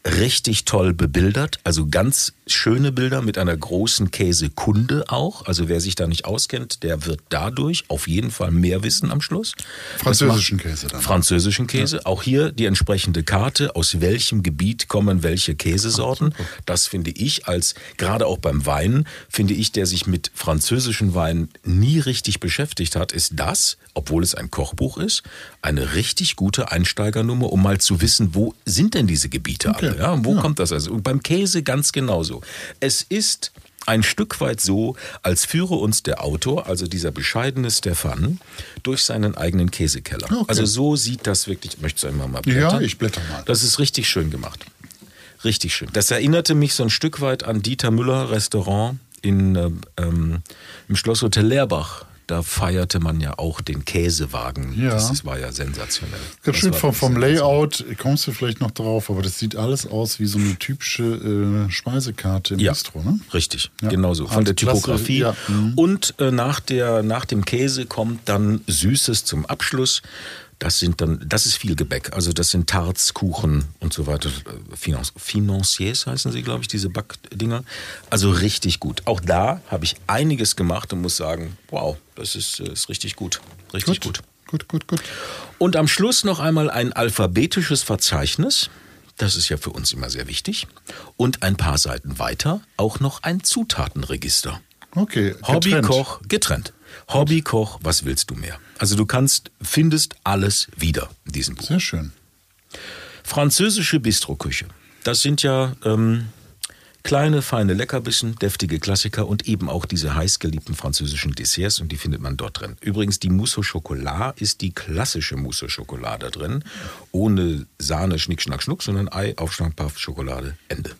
richtig toll bebildert, also ganz schöne Bilder mit einer großen Käsekunde auch. Also wer sich da nicht auskennt, der wird dadurch auf jeden Fall mehr wissen am Schluss. Französischen Käse dann. Französischen Käse. Auch hier die entsprechende Karte, aus welchem Gebiet kommen welche Käsesorten. Das finde ich als, gerade auch beim Wein, finde ich, der sich mit französischen Weinen nie richtig beschäftigt hat, ist das, obwohl es ein Kochbuch ist, eine richtig gute Einsteigernummer, um mal zu wissen, wo sind denn diese Gebiete Okay. alle? Ja, und wo Ja. kommt das also? Und beim Käse ganz genauso. Es ist ein Stück weit so, als führe uns der Autor, also dieser bescheidene Stefan, durch seinen eigenen Käsekeller. Okay. Also so sieht das wirklich. Möchtest du einmal mal blättern? Ja, ich blätter mal. Das ist richtig schön gemacht. Richtig schön. Das erinnerte mich so ein Stück weit an Dieter Müller Restaurant in, äh, ähm, im Schlosshotel Leerbach. Da feierte man ja auch den Käsewagen. Ja. Das ist, war ja sensationell. Ganz Das schön vom, vom. Layout kommst du vielleicht noch drauf, aber das sieht alles aus wie so eine typische äh, Speisekarte im Ja, Bistro, ne? richtig, Ja. genau so. Von Also der Typografie. ja. Mhm. Und äh, nach, der, nach dem Käse kommt dann Süßes zum Abschluss. Das sind dann, das ist viel Gebäck. Also das sind Tarts, Kuchen und so weiter. Äh, Financ Financiers heißen sie, glaube ich, diese Backdinger. Also richtig gut. Auch da habe ich einiges gemacht und muss sagen, wow, das ist, äh, ist richtig gut. Richtig gut. Gut, gut, gut. Und am Schluss noch einmal ein alphabetisches Verzeichnis. Das ist ja für uns immer sehr wichtig. Und ein paar Seiten weiter auch noch ein Zutatenregister. Okay. getrennt. Hobbykoch getrennt. Hobbykoch, was willst du mehr? Also du kannst, findest alles wieder in diesem Buch. Sehr schön. Französische Bistroküche. Das sind ja ähm, kleine, feine Leckerbissen, deftige Klassiker und eben auch diese heißgeliebten französischen Desserts und die findet man dort drin. Übrigens, die Mousse au Chocolat ist die klassische Mousse au Chocolat da drin. Ohne Sahne, Schnick, Schnack, Schnuck, sondern Ei, Aufschlag, Paff, Schokolade, Ende.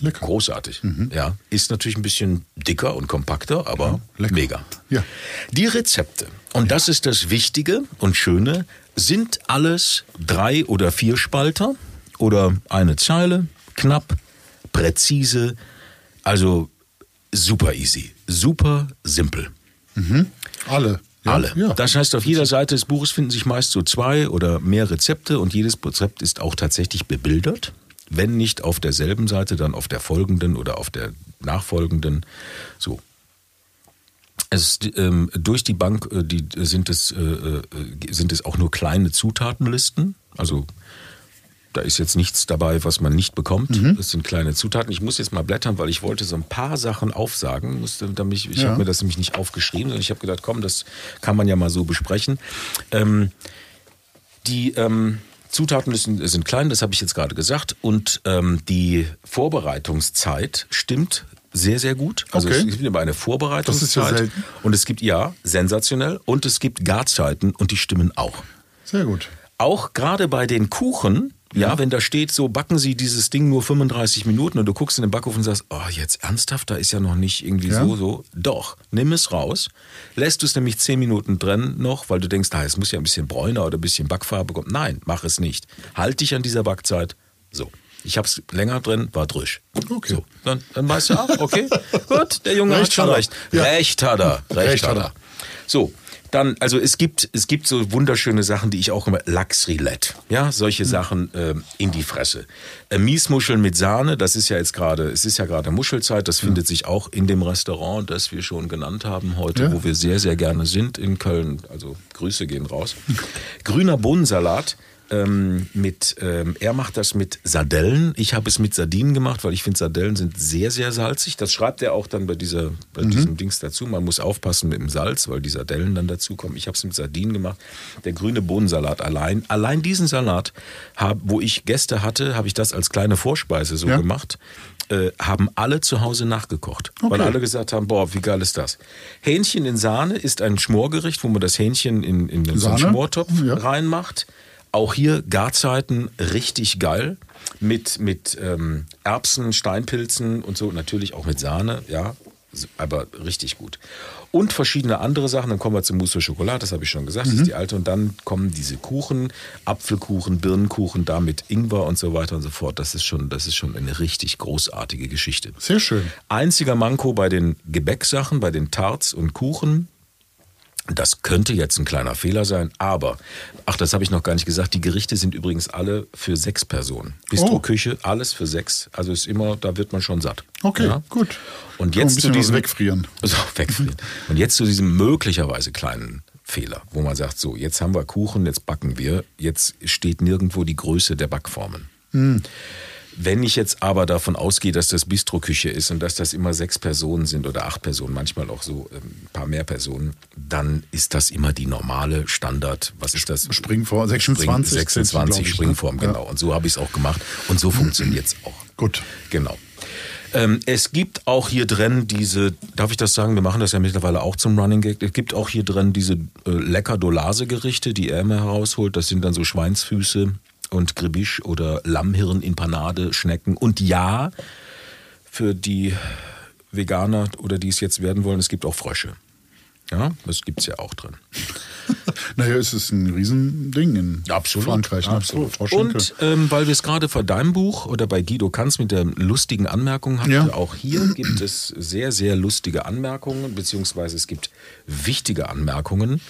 Lecker. Großartig. Ja, ist natürlich ein bisschen dicker und kompakter, aber lecker. mega. Ja. Die Rezepte, und das ist das Wichtige und Schöne, sind alles drei oder vier Spalter oder eine Zeile, knapp, präzise, also super easy, super simpel. Alle. Ja? Alle. Ja. Das heißt, auf jeder Seite des Buches finden sich meist so zwei oder mehr Rezepte und jedes Rezept ist auch tatsächlich bebildert. Wenn nicht auf derselben Seite, dann auf der folgenden oder auf der nachfolgenden. So. Es, ähm, durch die Bank äh, die, sind, es, äh, äh, sind es auch nur kleine Zutatenlisten. Also da ist jetzt nichts dabei, was man nicht bekommt. Das sind kleine Zutaten. Ich muss jetzt mal blättern, weil ich wollte so ein paar Sachen aufsagen. Musste, damit ich ich Ja. habe mir das nämlich nicht aufgeschrieben, sondern ich habe gedacht, komm, das kann man ja mal so besprechen. Ähm, die ähm, Zutatenlisten sind klein, das habe ich jetzt gerade gesagt. Und ähm, die Vorbereitungszeit stimmt sehr, sehr gut. Also Okay. es gibt immer eine Vorbereitungszeit. Das ist ja selten. Und es gibt, ja, sensationell. Und es gibt Garzeiten und die stimmen auch. Sehr gut. Auch gerade bei den Kuchen, ja, wenn da steht, so backen Sie dieses Ding nur 35 Minuten und du guckst in den Backofen und sagst, oh, jetzt ernsthaft, da ist ja noch nicht irgendwie Ja. so, so. Doch, nimm es raus, lässt du es nämlich 10 Minuten drin noch, weil du denkst, na, es muss ja ein bisschen bräuner oder ein bisschen Backfarbe kommen. Nein, mach es nicht. Halt dich an dieser Backzeit. So. Ich hab's länger drin, war drisch. Okay. So, dann, dann weißt du auch, okay, (laughs) gut, der Junge Recht hat schon recht. Ja. Recht hat er, recht, Recht hat er. So, dann, also es gibt, es gibt so wunderschöne Sachen, die ich auch immer, Lachsrillette, ja, solche Hm. Sachen ähm, in die Fresse. Äh, Miesmuscheln mit Sahne, das ist ja jetzt gerade, es ist ja gerade Muschelzeit, das findet sich auch in dem Restaurant, das wir schon genannt haben heute, Ja. wo wir sehr, sehr gerne sind in Köln, also Grüße gehen raus. Grüner Bohnensalat, ähm, mit, ähm, er macht das mit Sardellen. Ich habe es mit Sardinen gemacht, weil ich finde, Sardellen sind sehr, sehr salzig. Das schreibt er auch dann bei, dieser, bei diesem Dings dazu. Man muss aufpassen mit dem Salz, weil die Sardellen dann dazukommen. Ich habe es mit Sardinen gemacht. Der grüne Bohnensalat allein. Allein diesen Salat, hab, wo ich Gäste hatte, habe ich das als kleine Vorspeise so Ja. gemacht. Äh, haben alle zu Hause nachgekocht. Weil Okay. alle gesagt haben, boah, wie geil ist das. Hähnchen in Sahne ist ein Schmorgericht, wo man das Hähnchen in, in den so? Schmortopf Ja. reinmacht. Auch hier Garzeiten richtig geil. Mit, mit ähm, Erbsen, Steinpilzen und so. Natürlich auch mit Sahne, ja. Aber richtig gut. Und verschiedene andere Sachen. Dann kommen wir zum Mousse au Chocolat, das habe ich schon gesagt, das ist die alte. Und dann kommen diese Kuchen, Apfelkuchen, Birnenkuchen, da mit Ingwer und so weiter und so fort. Das ist schon, das ist schon eine richtig großartige Geschichte. Sehr schön. Einziger Manko bei den Gebäcksachen, bei den Tarts und Kuchen. Das könnte jetzt ein kleiner Fehler sein, aber, ach, das habe ich noch gar nicht gesagt, die Gerichte sind übrigens alle für sechs Personen. Bistro-Küche, alles für sechs. Also ist immer, da wird man schon satt. Okay, Ja? gut. Und jetzt zu diesem wegfrieren. (laughs) So, wegfrieren. Und jetzt zu diesem möglicherweise kleinen Fehler, wo man sagt, so, jetzt haben wir Kuchen, jetzt backen wir, jetzt steht nirgendwo die Größe der Backformen. Wenn ich jetzt aber davon ausgehe, dass das Bistroküche ist und dass das immer sechs Personen sind oder acht Personen, manchmal auch so ähm, ein paar mehr Personen, dann ist das immer die normale Standard. Was ist das? Springform, 26 Spring, 26 glaub ich, ne? Springform, Ja. genau. Und so habe ich es auch gemacht. Und so funktioniert es auch. Gut. Genau. Ähm, es gibt auch hier drin diese, darf ich das sagen, wir machen das ja mittlerweile auch zum Running Gag, es gibt auch hier drin diese äh, lecker Dolase-Gerichte, die er immer herausholt. Das sind dann so Schweinsfüße und Gribisch oder Lammhirn in Panade, Schnecken. Und ja, für die Veganer oder die es jetzt werden wollen, es gibt auch Frösche. Ja, das gibt es ja auch drin. (laughs) Naja, es ist ein Riesending in Frankreich. Ne? Absolut. Und ähm, weil wir es gerade vor deinem Buch oder bei Guido Kanz mit der lustigen Anmerkung hatten, Ja. auch hier gibt es sehr, sehr lustige Anmerkungen, beziehungsweise es gibt wichtige Anmerkungen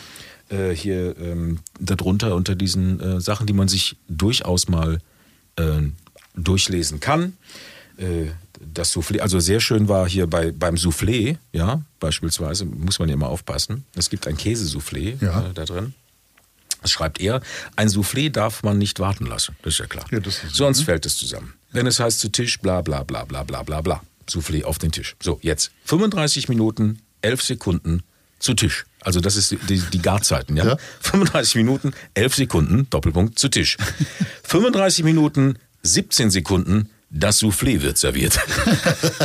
äh, hier ähm, darunter unter diesen äh, Sachen, die man sich durchaus mal äh, durchlesen kann. Äh, das Soufflé, also sehr schön war hier bei, beim Soufflé, ja, beispielsweise, muss man ja immer aufpassen. Es gibt ein Käsesoufflé Ja. äh, da drin. Das schreibt er, ein Soufflé darf man nicht warten lassen. Das ist ja klar. Ja, ist so, Sonst fällt es zusammen. Wenn es heißt zu Tisch, bla bla bla bla bla bla bla. Soufflé auf den Tisch. So, jetzt 35 Minuten, 11 Sekunden zu Tisch. Also das ist die, die, Garzeiten, ja? Ja. 35 Minuten, 11 Sekunden, Doppelpunkt zu Tisch. 35 Minuten, 17 Sekunden, das Soufflé wird serviert.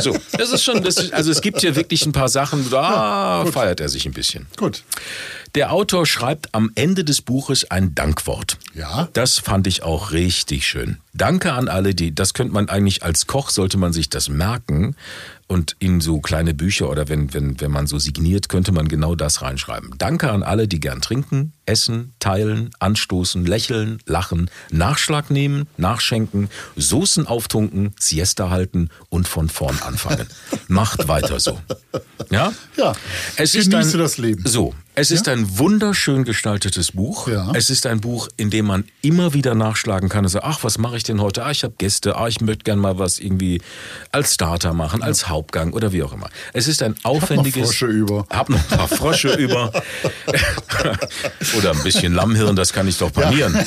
so, das ist schon, das ist, also es gibt hier wirklich ein paar Sachen, da feiert er sich ein bisschen. Gut. Der Autor schreibt am Ende des Buches ein Dankwort. Ja. Das fand ich auch richtig schön. Danke an alle, die, das könnte man eigentlich als Koch, sollte man sich das merken und in so kleine Bücher oder wenn, wenn, wenn man so signiert, könnte man genau das reinschreiben. Danke an alle, die gern trinken, essen, teilen, anstoßen, lächeln, lachen, Nachschlag nehmen, nachschenken, Soßen auftunken, Siesta halten und von vorn anfangen. (laughs) Macht weiter so. Ja? Ja. Es ist ein, das Leben. So. Es ist ein wunderschön gestaltetes Buch. Ja. Es ist ein Buch, in dem man immer wieder nachschlagen kann sagt, ach, was mache ich denn heute? Ah, ich habe Gäste. Ah, ich möchte gern mal was irgendwie als Starter machen, als Hauptgang oder wie auch immer. Es ist ein aufwendiges. Frösche über. Hab noch ein paar Frösche (laughs) über. (laughs) oder ein bisschen Lammhirn, das kann ich doch panieren.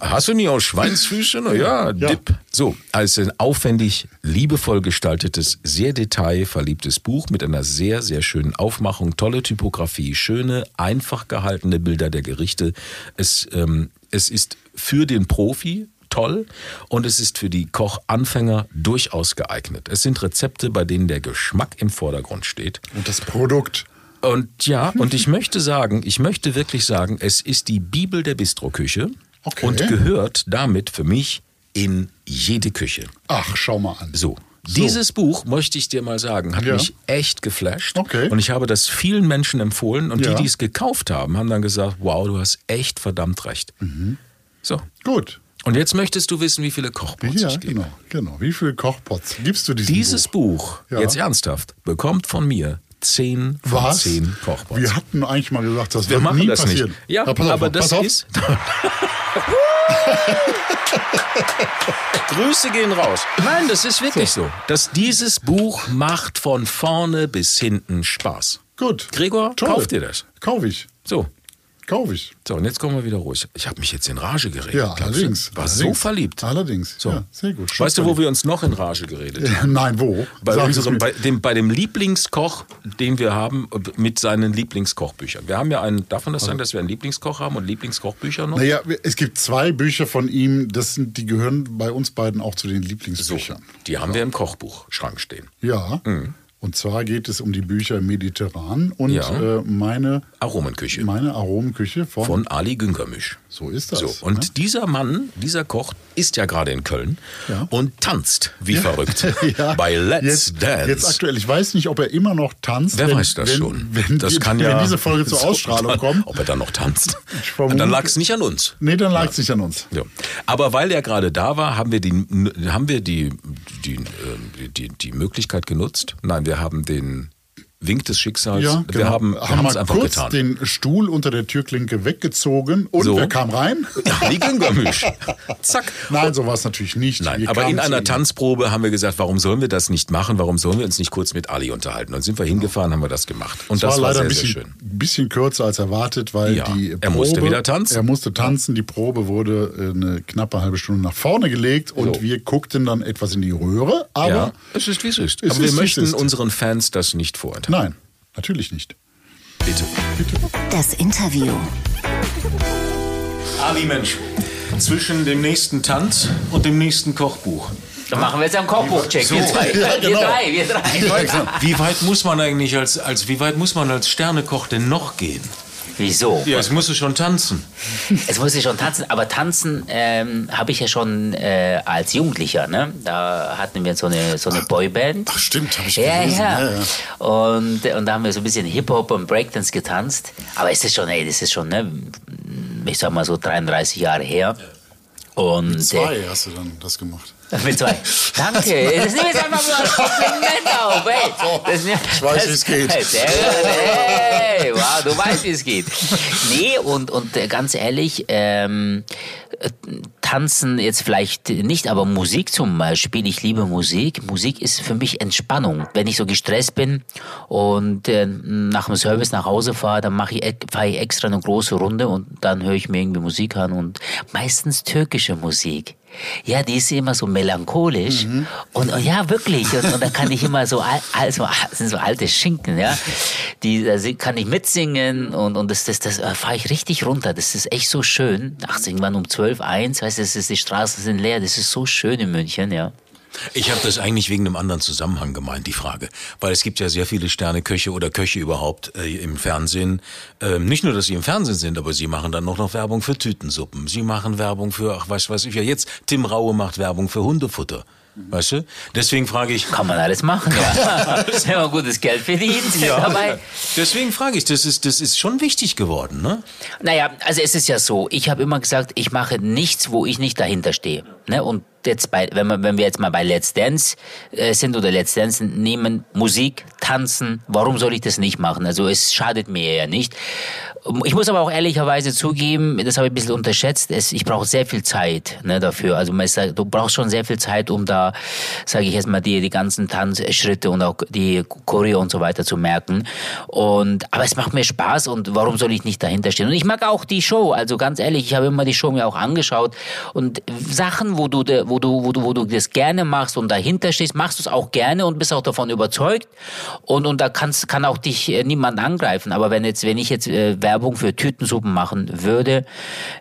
Hast du nie auch Schweinsfüße? Na ja, Dip. So, also ein aufwendig, liebevoll gestaltetes, sehr detailverliebtes Buch mit einer sehr, sehr schönen Aufmachung, tolle Typografie, schöne, einfach gehaltene Bilder der Gerichte. Es, ähm, es ist für den Profi toll und es ist für die Kochanfänger durchaus geeignet. Es sind Rezepte, bei denen der Geschmack im Vordergrund steht. Und das Produkt. Und ja, (laughs) und ich möchte sagen, ich möchte wirklich sagen, es ist die Bibel der Bistroküche Okay. und gehört damit für mich in jede Küche. Ach, schau mal an. So. Dieses Buch, möchte ich dir mal sagen, hat Ja. mich echt geflasht. Okay. Und ich habe das vielen Menschen empfohlen und Ja. die, die es gekauft haben, haben dann gesagt, wow, du hast echt verdammt recht. Mhm. So. Gut. Und jetzt möchtest du wissen, wie viele Kochpots Ja, ich gebe. genau, genau. Wie viele Kochpots gibst du diesem Dieses Buch? Buch, Ja. jetzt ernsthaft, bekommt von mir 10 von Was? 10 Kochpots. Wir hatten eigentlich mal gesagt, das Wir wird nie das passieren. nicht. Ja, pass auf, aber pass das auf. ist. (laughs) Grüße gehen raus. Nein, das ist wirklich so. Dass dieses Buch macht von vorne bis hinten Spaß. Gut. Gregor, Toll. kauf dir das. Kauf ich. So. Kauf ich. So, und jetzt kommen wir wieder ruhig. Ich habe mich jetzt in Rage geredet. Ja, allerdings. War allerdings. so verliebt. Allerdings. So. Ja, sehr gut. Weißt du, wo wir uns noch in Rage geredet haben? Nein, wo? Bei, Sag unserem, bei, dem, bei dem Lieblingskoch, den wir haben, mit seinen Lieblingskochbüchern. Wir haben ja einen, darf man das sagen, dass wir einen Lieblingskoch haben und Lieblingskochbücher noch? Naja, es gibt zwei Bücher von ihm, das sind, die gehören bei uns beiden auch zu den so, Lieblingsbüchern. die haben wir im Kochbuchschrank stehen. Ja. Und zwar geht es um die Bücher Mediterran und Ja. äh, meine, Aromenküche meine Aromenküche von, von Ali Güngermisch. So ist das. So, und ne? dieser Mann, dieser Koch, ist ja gerade in Köln Ja. und tanzt wie verrückt (laughs) bei Let's jetzt, Dance. Jetzt aktuell. Ich weiß nicht, ob er immer noch tanzt. Wer wenn, weiß das wenn, schon? Wenn, das die, kann wenn ja diese Folge zur So, Ausstrahlung dann, kommt. Ob er dann noch tanzt. vermute- dann lag es nicht an uns. Nee, dann lag es nicht an uns. Ja. Aber weil er gerade da war, haben wir die, haben wir die, die, äh, die, die Möglichkeit genutzt. Nein, wir haben den Wink des Schicksals. Ja, Wir genau. haben, wir haben es einfach kurz getan. den Stuhl unter der Türklinke weggezogen und So. wer kam rein? (laughs) Ali Güngermisch. Zack. Nein, so war es natürlich nicht. Nein, Wir aber in einer. Tanzprobe haben wir gesagt, warum sollen wir das nicht machen? Warum sollen wir uns nicht kurz mit Ali unterhalten? Und sind wir hingefahren, haben wir das gemacht. Und Es das war war, leider sehr, ein sehr bisschen, schön. bisschen kürzer als erwartet, weil Ja, die er Probe, musste wieder tanzen. Er musste tanzen. Die Probe wurde äh, eine knappe halbe Stunde nach vorne gelegt und So. wir guckten dann etwas in die Röhre. Aber ja, es ist wie es ist. Es aber wir ist, es möchten unseren Fans das nicht vorenthalten. Nein, natürlich nicht. Bitte. Das Interview. Ali Mensch, zwischen dem nächsten Tanz und dem nächsten Kochbuch. Dann machen wir jetzt einen Kochbuchcheck. Wir zwei. Ja, genau. Wir drei, wir drei. Wie weit muss man eigentlich als, als wie weit muss man als Sternekoch denn noch gehen? Wieso? Ja, es musst du schon tanzen. Es muss ich schon tanzen, aber tanzen ähm, habe ich ja schon äh, als Jugendlicher. Ne? Da hatten wir so eine, so eine Boyband. Ach, stimmt, habe ich Ja, gelesen. ja. Ja, ja. Und, und da haben wir so ein bisschen Hip-Hop und Breakdance getanzt. Aber es ist schon, ey, das ist schon, ne, ich sag mal so 33 Jahre her. Und, Zwei hast du dann das gemacht. Mit zwei. Danke. (laughs) Das nehme ich einfach so als Kompliment auf. Ey. (laughs) Das, Ich weiß, wie es geht. (laughs) Hey, wow, du weißt, wie es geht. Nee, und, und ganz ehrlich, ähm, äh, tanzen jetzt vielleicht nicht, aber Musik zum Beispiel. Ich liebe Musik. Musik ist für mich Entspannung. Wenn ich so gestresst bin und äh, nach dem Service nach Hause fahre, dann mache ich, e- fahre ich extra eine große Runde und dann höre ich mir irgendwie Musik an und meistens türkische Musik. Ja, die ist immer so melancholisch und, und ja wirklich und, und da kann ich immer so al- also das (laughs) sind so alte Schinken, ja, die da sie- kann ich mitsingen und und das das das fahre ich richtig runter. Das ist echt so schön. Nachts irgendwann um 12, 1, weißt du, das ist, die Straßen sind leer. Das ist so schön in München, ja. Ich habe das eigentlich wegen einem anderen Zusammenhang gemeint, die Frage. Weil es gibt ja sehr viele Sterneköche oder Köche überhaupt äh, im Fernsehen. Ähm, nicht nur, dass sie im Fernsehen sind, aber sie machen dann noch, noch Werbung für Tütensuppen. Sie machen Werbung für, ach was weiß ich ja jetzt, Tim Raue macht Werbung für Hundefutter. Weißt du? Deswegen frage ich. Kann man alles machen, ja. (laughs) Wenn (laughs) man gutes Geld verdient Ja, dabei. deswegen frage ich, das ist, das ist schon wichtig geworden, ne? Naja, also es ist ja so, ich habe immer gesagt, ich mache nichts, wo ich nicht dahinter stehe. Ne? Und jetzt bei, wenn, wir, wenn wir jetzt mal bei Let's Dance äh, sind oder Let's Dance nehmen, Musik, Tanzen, warum soll ich das nicht machen? Also es schadet mir ja nicht. Ich muss aber auch ehrlicherweise zugeben, das habe ich ein bisschen unterschätzt, es, ich brauche sehr viel Zeit ne, dafür. Also man ist, du brauchst schon sehr viel Zeit, um da, sage ich jetzt mal, die, die ganzen Tanzschritte und auch die Choreo und so weiter zu merken. Und, aber es macht mir Spaß und warum soll ich nicht dahinter stehen? Und ich mag auch die Show, also ganz ehrlich, ich habe immer die Show mir auch angeschaut und Sachen, wo du, wo du, wo du, wo du das gerne machst und dahinter stehst, machst du es auch gerne und bist auch davon überzeugt und, und da kannst, kann auch dich äh, niemand angreifen. Aber wenn jetzt, wenn ich jetzt äh, Werbung für Tütensuppen machen würde,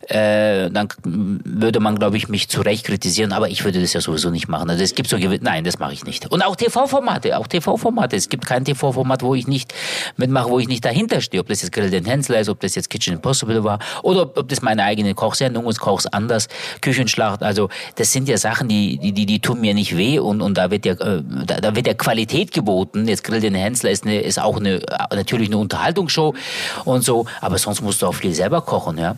äh, dann würde man, glaube ich, mich zu Recht kritisieren, aber ich würde das ja sowieso nicht machen. Also es gibt so, gewi- nein, das mache ich nicht. Und auch TV-Formate, auch TV-Formate. Es gibt kein TV-Format, wo ich nicht mitmache, wo ich nicht dahinter stehe. Ob das jetzt Grill den Hensler ist, ob das jetzt Kitchen Impossible war oder ob, ob das meine eigene Kochsendung ist, Kochs anders, Küchenschlacht. Also das sind ja Sachen, die, die, die, die tun mir nicht weh und, und da wird ja, äh, da, da wird ja Qualität geboten. Jetzt Grill den Hensler ist, eine, ist auch eine, äh, natürlich eine Unterhaltungsshow und so, aber sonst musst du auch viel selber kochen, ja.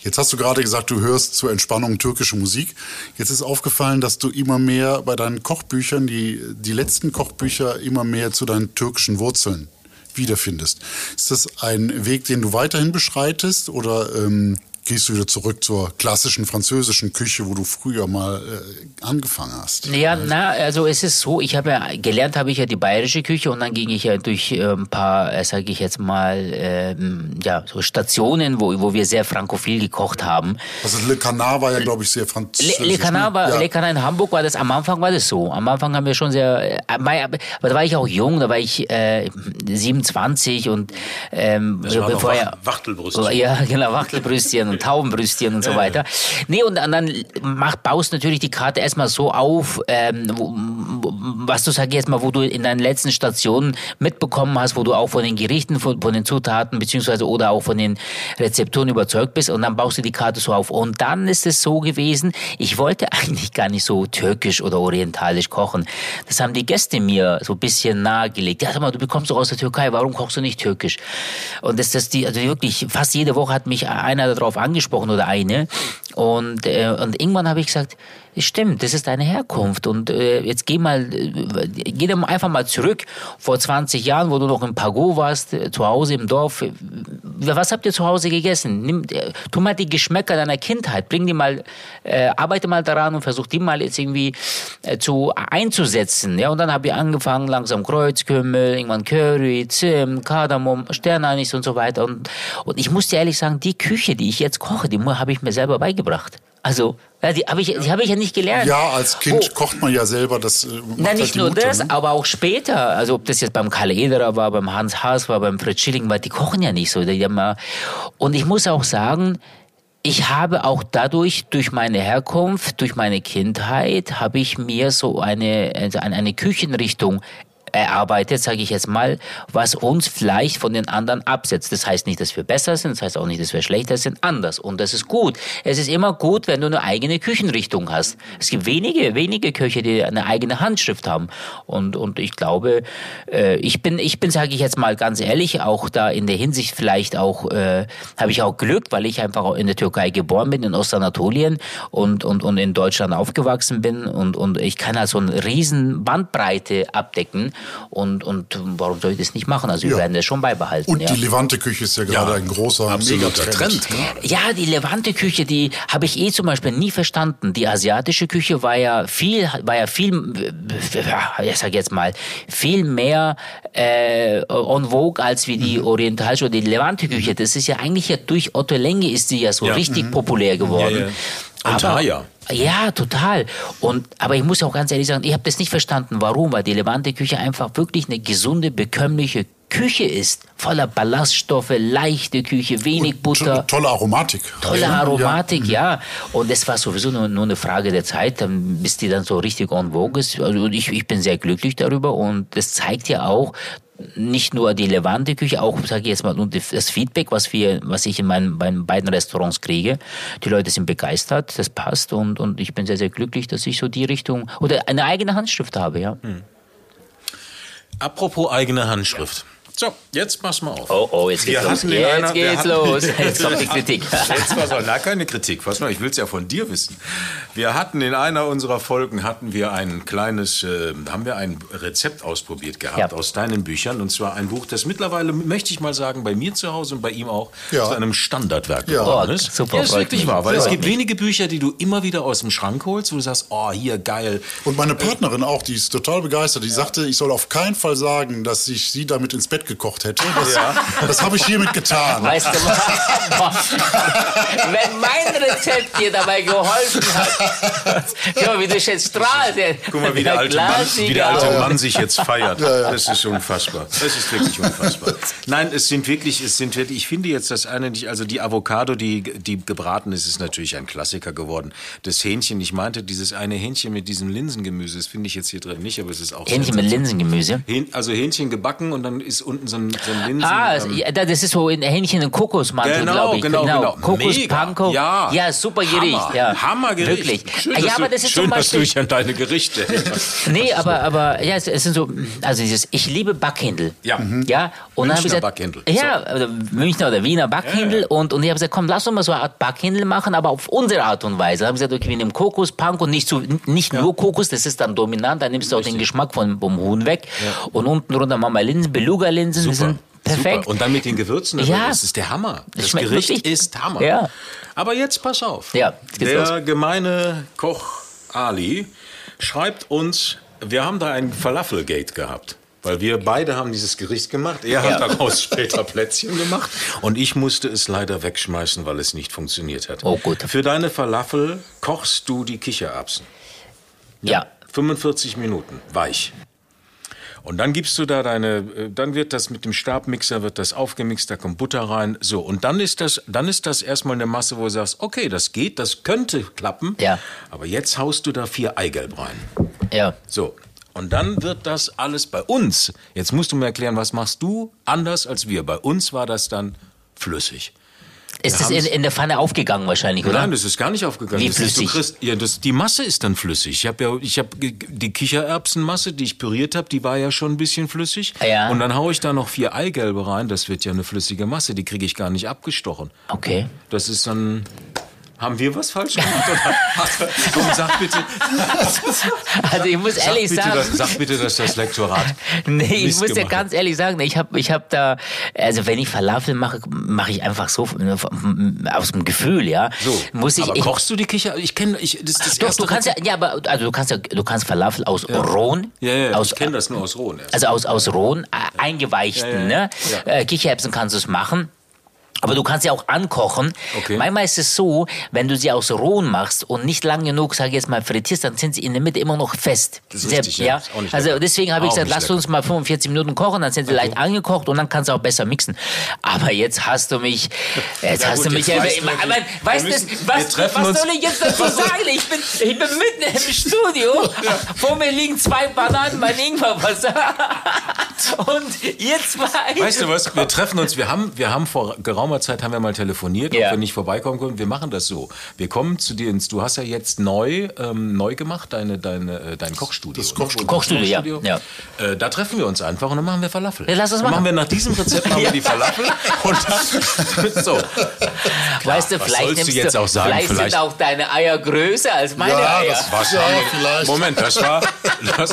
Jetzt hast du gerade gesagt, du hörst zur Entspannung türkische Musik. Jetzt ist aufgefallen, dass du immer mehr bei deinen Kochbüchern, die, die letzten Kochbücher, immer mehr zu deinen türkischen Wurzeln wiederfindest. Ist das ein Weg, den du weiterhin beschreitest oder ähm, gehst du wieder zurück zur klassischen französischen Küche, wo du früher mal äh, angefangen hast? Ja, na, also es ist so, ich habe ja, gelernt habe ich ja die bayerische Küche und dann ging ich ja durch äh, ein paar, äh, sage ich jetzt mal, ähm, ja, so Stationen, wo, wo wir sehr frankophil gekocht haben. Also Le Canard war ja, glaube ich, sehr Le, französisch. Le Canard war? Ja. Le Canard in Hamburg war das, am Anfang war das so. Am Anfang haben wir schon sehr, äh, aber da war ich auch jung, da war ich äh, 27 und ähm, Das war noch bevor Wach- ja, Wachtelbrüstchen. Ja, (laughs) genau, Wachtelbrüstchen und Taubenbrüstchen und so weiter. Nee, und, dann mach, baust natürlich die Karte erstmal so auf, ähm, wo, was du sag ich jetzt mal, wo du in deinen letzten Stationen mitbekommen hast, wo du auch von den Gerichten, von, von den Zutaten beziehungsweise oder auch von den Rezepturen überzeugt bist und dann baust du die Karte so auf. Und dann ist es so gewesen, ich wollte (laughs) eigentlich gar nicht so türkisch oder orientalisch kochen. Das haben die Gäste mir so ein bisschen nahegelegt. Ja, sag mal, du bekommst doch aus der Türkei, warum kochst du nicht türkisch? Und das, das die, also wirklich, fast jede Woche hat mich einer darauf angesprochen oder eine. Und, äh, und irgendwann habe ich gesagt, stimmt, das ist deine Herkunft. Und äh, jetzt geh mal, äh, geh mal einfach mal zurück vor 20 Jahren, wo du noch im Pago warst, äh, zu Hause im Dorf. Äh, Was habt ihr zu Hause gegessen? Nimm, äh, tu mal die Geschmäcker deiner Kindheit, bring die mal, äh, arbeite mal daran und versuch die mal jetzt irgendwie zu einzusetzen. Ja, und dann habe ich angefangen, langsam Kreuzkümmel, irgendwann Curry, Zimt, Kardamom, Sternanis und so weiter. Und, und ich muss dir ehrlich sagen, die Küche, die ich jetzt koche, die habe ich mir selber beigebracht. Also, ja, die habe ich, die habe ich ja nicht gelernt. Ja, als Kind Oh. kocht man ja selber das. Äh, Na, halt nicht die nur Mutter, das, ne? aber auch später. Also ob das jetzt beim Karl Ederer war, beim Hans Haas war, beim Fritz Schilling war, die kochen ja nicht so. Und ich muss auch sagen, ich habe auch dadurch, durch meine Herkunft, durch meine Kindheit, habe ich mir so eine, also eine eine Küchenrichtung erarbeitet, sage ich jetzt mal, was uns vielleicht von den anderen absetzt. Das heißt nicht, dass wir besser sind, das heißt auch nicht, dass wir schlechter sind, anders. Und das ist gut. Es ist immer gut, wenn du eine eigene Küchenrichtung hast. Es gibt wenige, wenige Köche, die eine eigene Handschrift haben. Und, und ich glaube, äh, ich bin, ich bin, sage ich jetzt mal ganz ehrlich, auch da in der Hinsicht vielleicht auch, äh, habe ich auch Glück, weil ich einfach auch in der Türkei geboren bin, in Ostanatolien und, und, und in Deutschland aufgewachsen bin und, und ich kann also eine riesen Bandbreite abdecken und, und warum soll ich das nicht machen? Also wir Ja. werden das schon beibehalten. Und ja. die Levante-Küche ist ja gerade ein großer absoluter Megatrend. Trend. Ne? Ja, die Levante-Küche, die habe ich eh zum Beispiel nie verstanden. Die asiatische Küche war ja viel, war ja viel, ja, ich sag jetzt mal, viel mehr äh, on vogue als wie die orientalische oder die Levante-Küche. Das ist ja eigentlich ja durch Otto Lenge ist sie ja so Ja. richtig populär geworden. Ja, ja. Und Haya. Ja, total. Und aber ich muss auch ganz ehrlich sagen, ich habe das nicht verstanden, warum, weil die Levante-Küche einfach wirklich eine gesunde, bekömmliche Küche ist, voller Ballaststoffe, leichte Küche, wenig Butter. To- Tolle Aromatik. Tolle Ja. Aromatik, ja. Und es war sowieso nur, nur eine Frage der Zeit, dann, bis die dann so richtig en vogue ist. Also ich, ich bin sehr glücklich darüber und das zeigt ja auch, nicht nur die Levante Küche, auch sage ich jetzt mal das Feedback, was wir, was ich in meinen, meinen beiden Restaurants kriege. Die Leute sind begeistert, das passt und, und ich bin sehr sehr glücklich, dass ich so die Richtung oder eine eigene Handschrift habe, ja. Apropos eigene Handschrift. So, jetzt pass mal auf. Oh oh, jetzt geht's Wir los. Jetzt einer- geht's hatten- los. Jetzt kommt die Kritik. (laughs) Jetzt pass auf, na keine Kritik. Pass mal, ich will es ja von dir wissen. Wir hatten in einer unserer Folgen hatten wir ein kleines, äh, haben wir ein Rezept ausprobiert gehabt Ja. aus deinen Büchern und zwar ein Buch, das mittlerweile möchte ich mal sagen bei mir zu Hause und bei ihm auch Ja. zu einem Standardwerk Ja. geworden Oh, ist. super, ja, ist wirklich wahr, weil es gibt wenige Bücher, die du immer wieder aus dem Schrank holst, wo du sagst, oh hier geil. Und meine Partnerin auch, die ist total begeistert. Die sagte, ich soll auf keinen Fall sagen, dass ich sie damit ins Bett gekocht hätte. Das, das habe ich hiermit getan. Weißt du, wenn mein Rezept dir dabei geholfen hat, schau mal, wie du jetzt strahlst. Guck mal, wie der alte Mann, wie der alte Mann sich jetzt feiert. Das ist unfassbar. Das ist wirklich unfassbar. Nein, es sind wirklich, es sind wirklich, ich finde jetzt das eine nicht, also die Avocado, die, die gebraten ist, ist natürlich ein Klassiker geworden. Das Hähnchen, ich meinte, dieses eine Hähnchen mit diesem Linsengemüse, das finde ich jetzt hier drin nicht, aber es ist auch Hähnchen mit Linsengemüse. Hähn, also Hähnchen gebacken und dann ist unten so ein, so ein Linsen. Ah, ähm, ja, das ist so ein Hähnchen in Kokosmantel, Genau, glaube ich. genau, genau. Kokos, Mega. Panko. Ja. ja, super Gericht. Hammer, ja. Hammergericht. Wirklich. Schön, ja, dass aber das ist schön, zum dass du dich an deine Gerichte. (laughs) Nee, aber, aber ja, es, es sind so, also dieses, ich liebe Backhändel. Ja. Mhm. Ja, und Münchner gesagt, Backhändel. Ja, oder Münchner oder Wiener Backhändel. Ja. Und, und ich habe gesagt, komm, lass uns mal so eine Art Backhändel machen, aber auf unsere Art und Weise. Da habe ich gesagt, okay, wir nehmen Kokos, und nicht, so, nicht nur Kokos, das ist dann dominant, dann nimmst du auch den Geschmack von, vom Huhn weg. Und unten drunter machen wir Linsen, Beluga-Linsen, die sind perfekt. Super. Und dann mit den Gewürzen, also Ja. das ist der Hammer. Das schmeckt Gericht wirklich- ist Hammer. Ja. Aber jetzt pass auf. Ja, der los. gemeine Koch Ali schreibt uns, wir haben da ein Falafelgate gehabt. Weil wir beide haben dieses Gericht gemacht. Er hat Ja. daraus später Plätzchen gemacht. Und ich musste es leider wegschmeißen, weil es nicht funktioniert hat. Oh, gut. Für deine Falafel kochst du die Kichererbsen. ja. 45 Minuten, weich. Und dann gibst du da deine, äh, dann wird das mit dem Stabmixer, wird das aufgemixt, da kommt Butter rein. So, und dann ist das, dann ist das erstmal eine Masse, wo du sagst, okay, das geht, das könnte klappen. Ja. Aber jetzt haust du da vier Eigelb rein. Ja. So. Und dann wird das alles bei uns. Jetzt musst du mir erklären, was machst du anders als wir? Bei uns war das dann flüssig. Ist das in, in der Pfanne aufgegangen wahrscheinlich, oder? Nein, das ist gar nicht aufgegangen. Wie das ist, flüssig? kriegst, ja, das, die Masse ist dann flüssig. Ich habe ja, ich habe die Kichererbsenmasse, die ich püriert habe, die war ja schon ein bisschen flüssig. Ja. Und dann haue ich da noch vier Eigelbe rein. Das wird ja eine flüssige Masse. Die kriege ich gar nicht abgestochen. Okay. Das ist dann. Haben wir was falsch gemacht? Oder? (laughs) Sag bitte, Also ich muss sag ehrlich bitte, sagen, sag bitte, dass das Lektorat. (laughs) Nee, ich Mist muss dir gemacht ganz ehrlich sagen, ich habe ich hab da, also wenn ich Falafel mache, mache ich einfach so aus dem Gefühl, ja. So, muss ich, aber ich kochst du die Kicher? Ich kenne, ich, das das doch, du kannst ja, ja, aber also du kannst ja, du kannst Falafel aus rohen, Ja, ja, aus, ich kenne das nur aus Rohen. erst. also aus aus rohen äh, eingeweichten, Ja, ja, ne, ja. Äh, Kichererbsen kannst du es machen. Aber du kannst sie auch ankochen. Okay. Manchmal ist es so, wenn du sie aus rohen machst und nicht lang genug, sag ich jetzt mal, frittierst, dann sind sie in der Mitte immer noch fest. Das ist richtig, ja. Ist auch nicht Also deswegen habe ich gesagt, lass lecker. uns mal 45 Minuten kochen, dann sind sie leicht angekocht und dann kannst du auch besser mixen. Aber jetzt hast du mich, (laughs) jetzt Ja, hast gut, du mich, ja, weißt natürlich. aber, weißt müssen- wir was, was uns- soll ich jetzt dazu (laughs) sagen? Ich bin, ich bin mitten im Studio, (laughs) vor mir liegen zwei Bananen, mein Ingwerwasser und ihr zwei. Weißt du was? Wir treffen uns. Wir haben, wir haben vor geraumer Zeit haben wir mal telefoniert, Ja. ob wir nicht vorbeikommen können. Wir machen das so. Wir kommen zu dir ins. Du hast ja jetzt neu, ähm, neu gemacht deine, deine, äh, dein Kochstudio. Das ne? Kochstudio. Kochstudio, ja, Kochstudio. Äh, da treffen wir uns einfach und dann machen wir Falafel. Ja, lass uns dann machen. machen wir nach diesem Rezept machen wir die (laughs) Falafel und dann (laughs) so. weißt du, vielleicht sollst du nimmst jetzt auch sagen? Vielleicht, Vielleicht- sind auch deine Eier größer als meine Ja, Eier. das-. Ja, vielleicht. Moment, das war. (laughs) Das,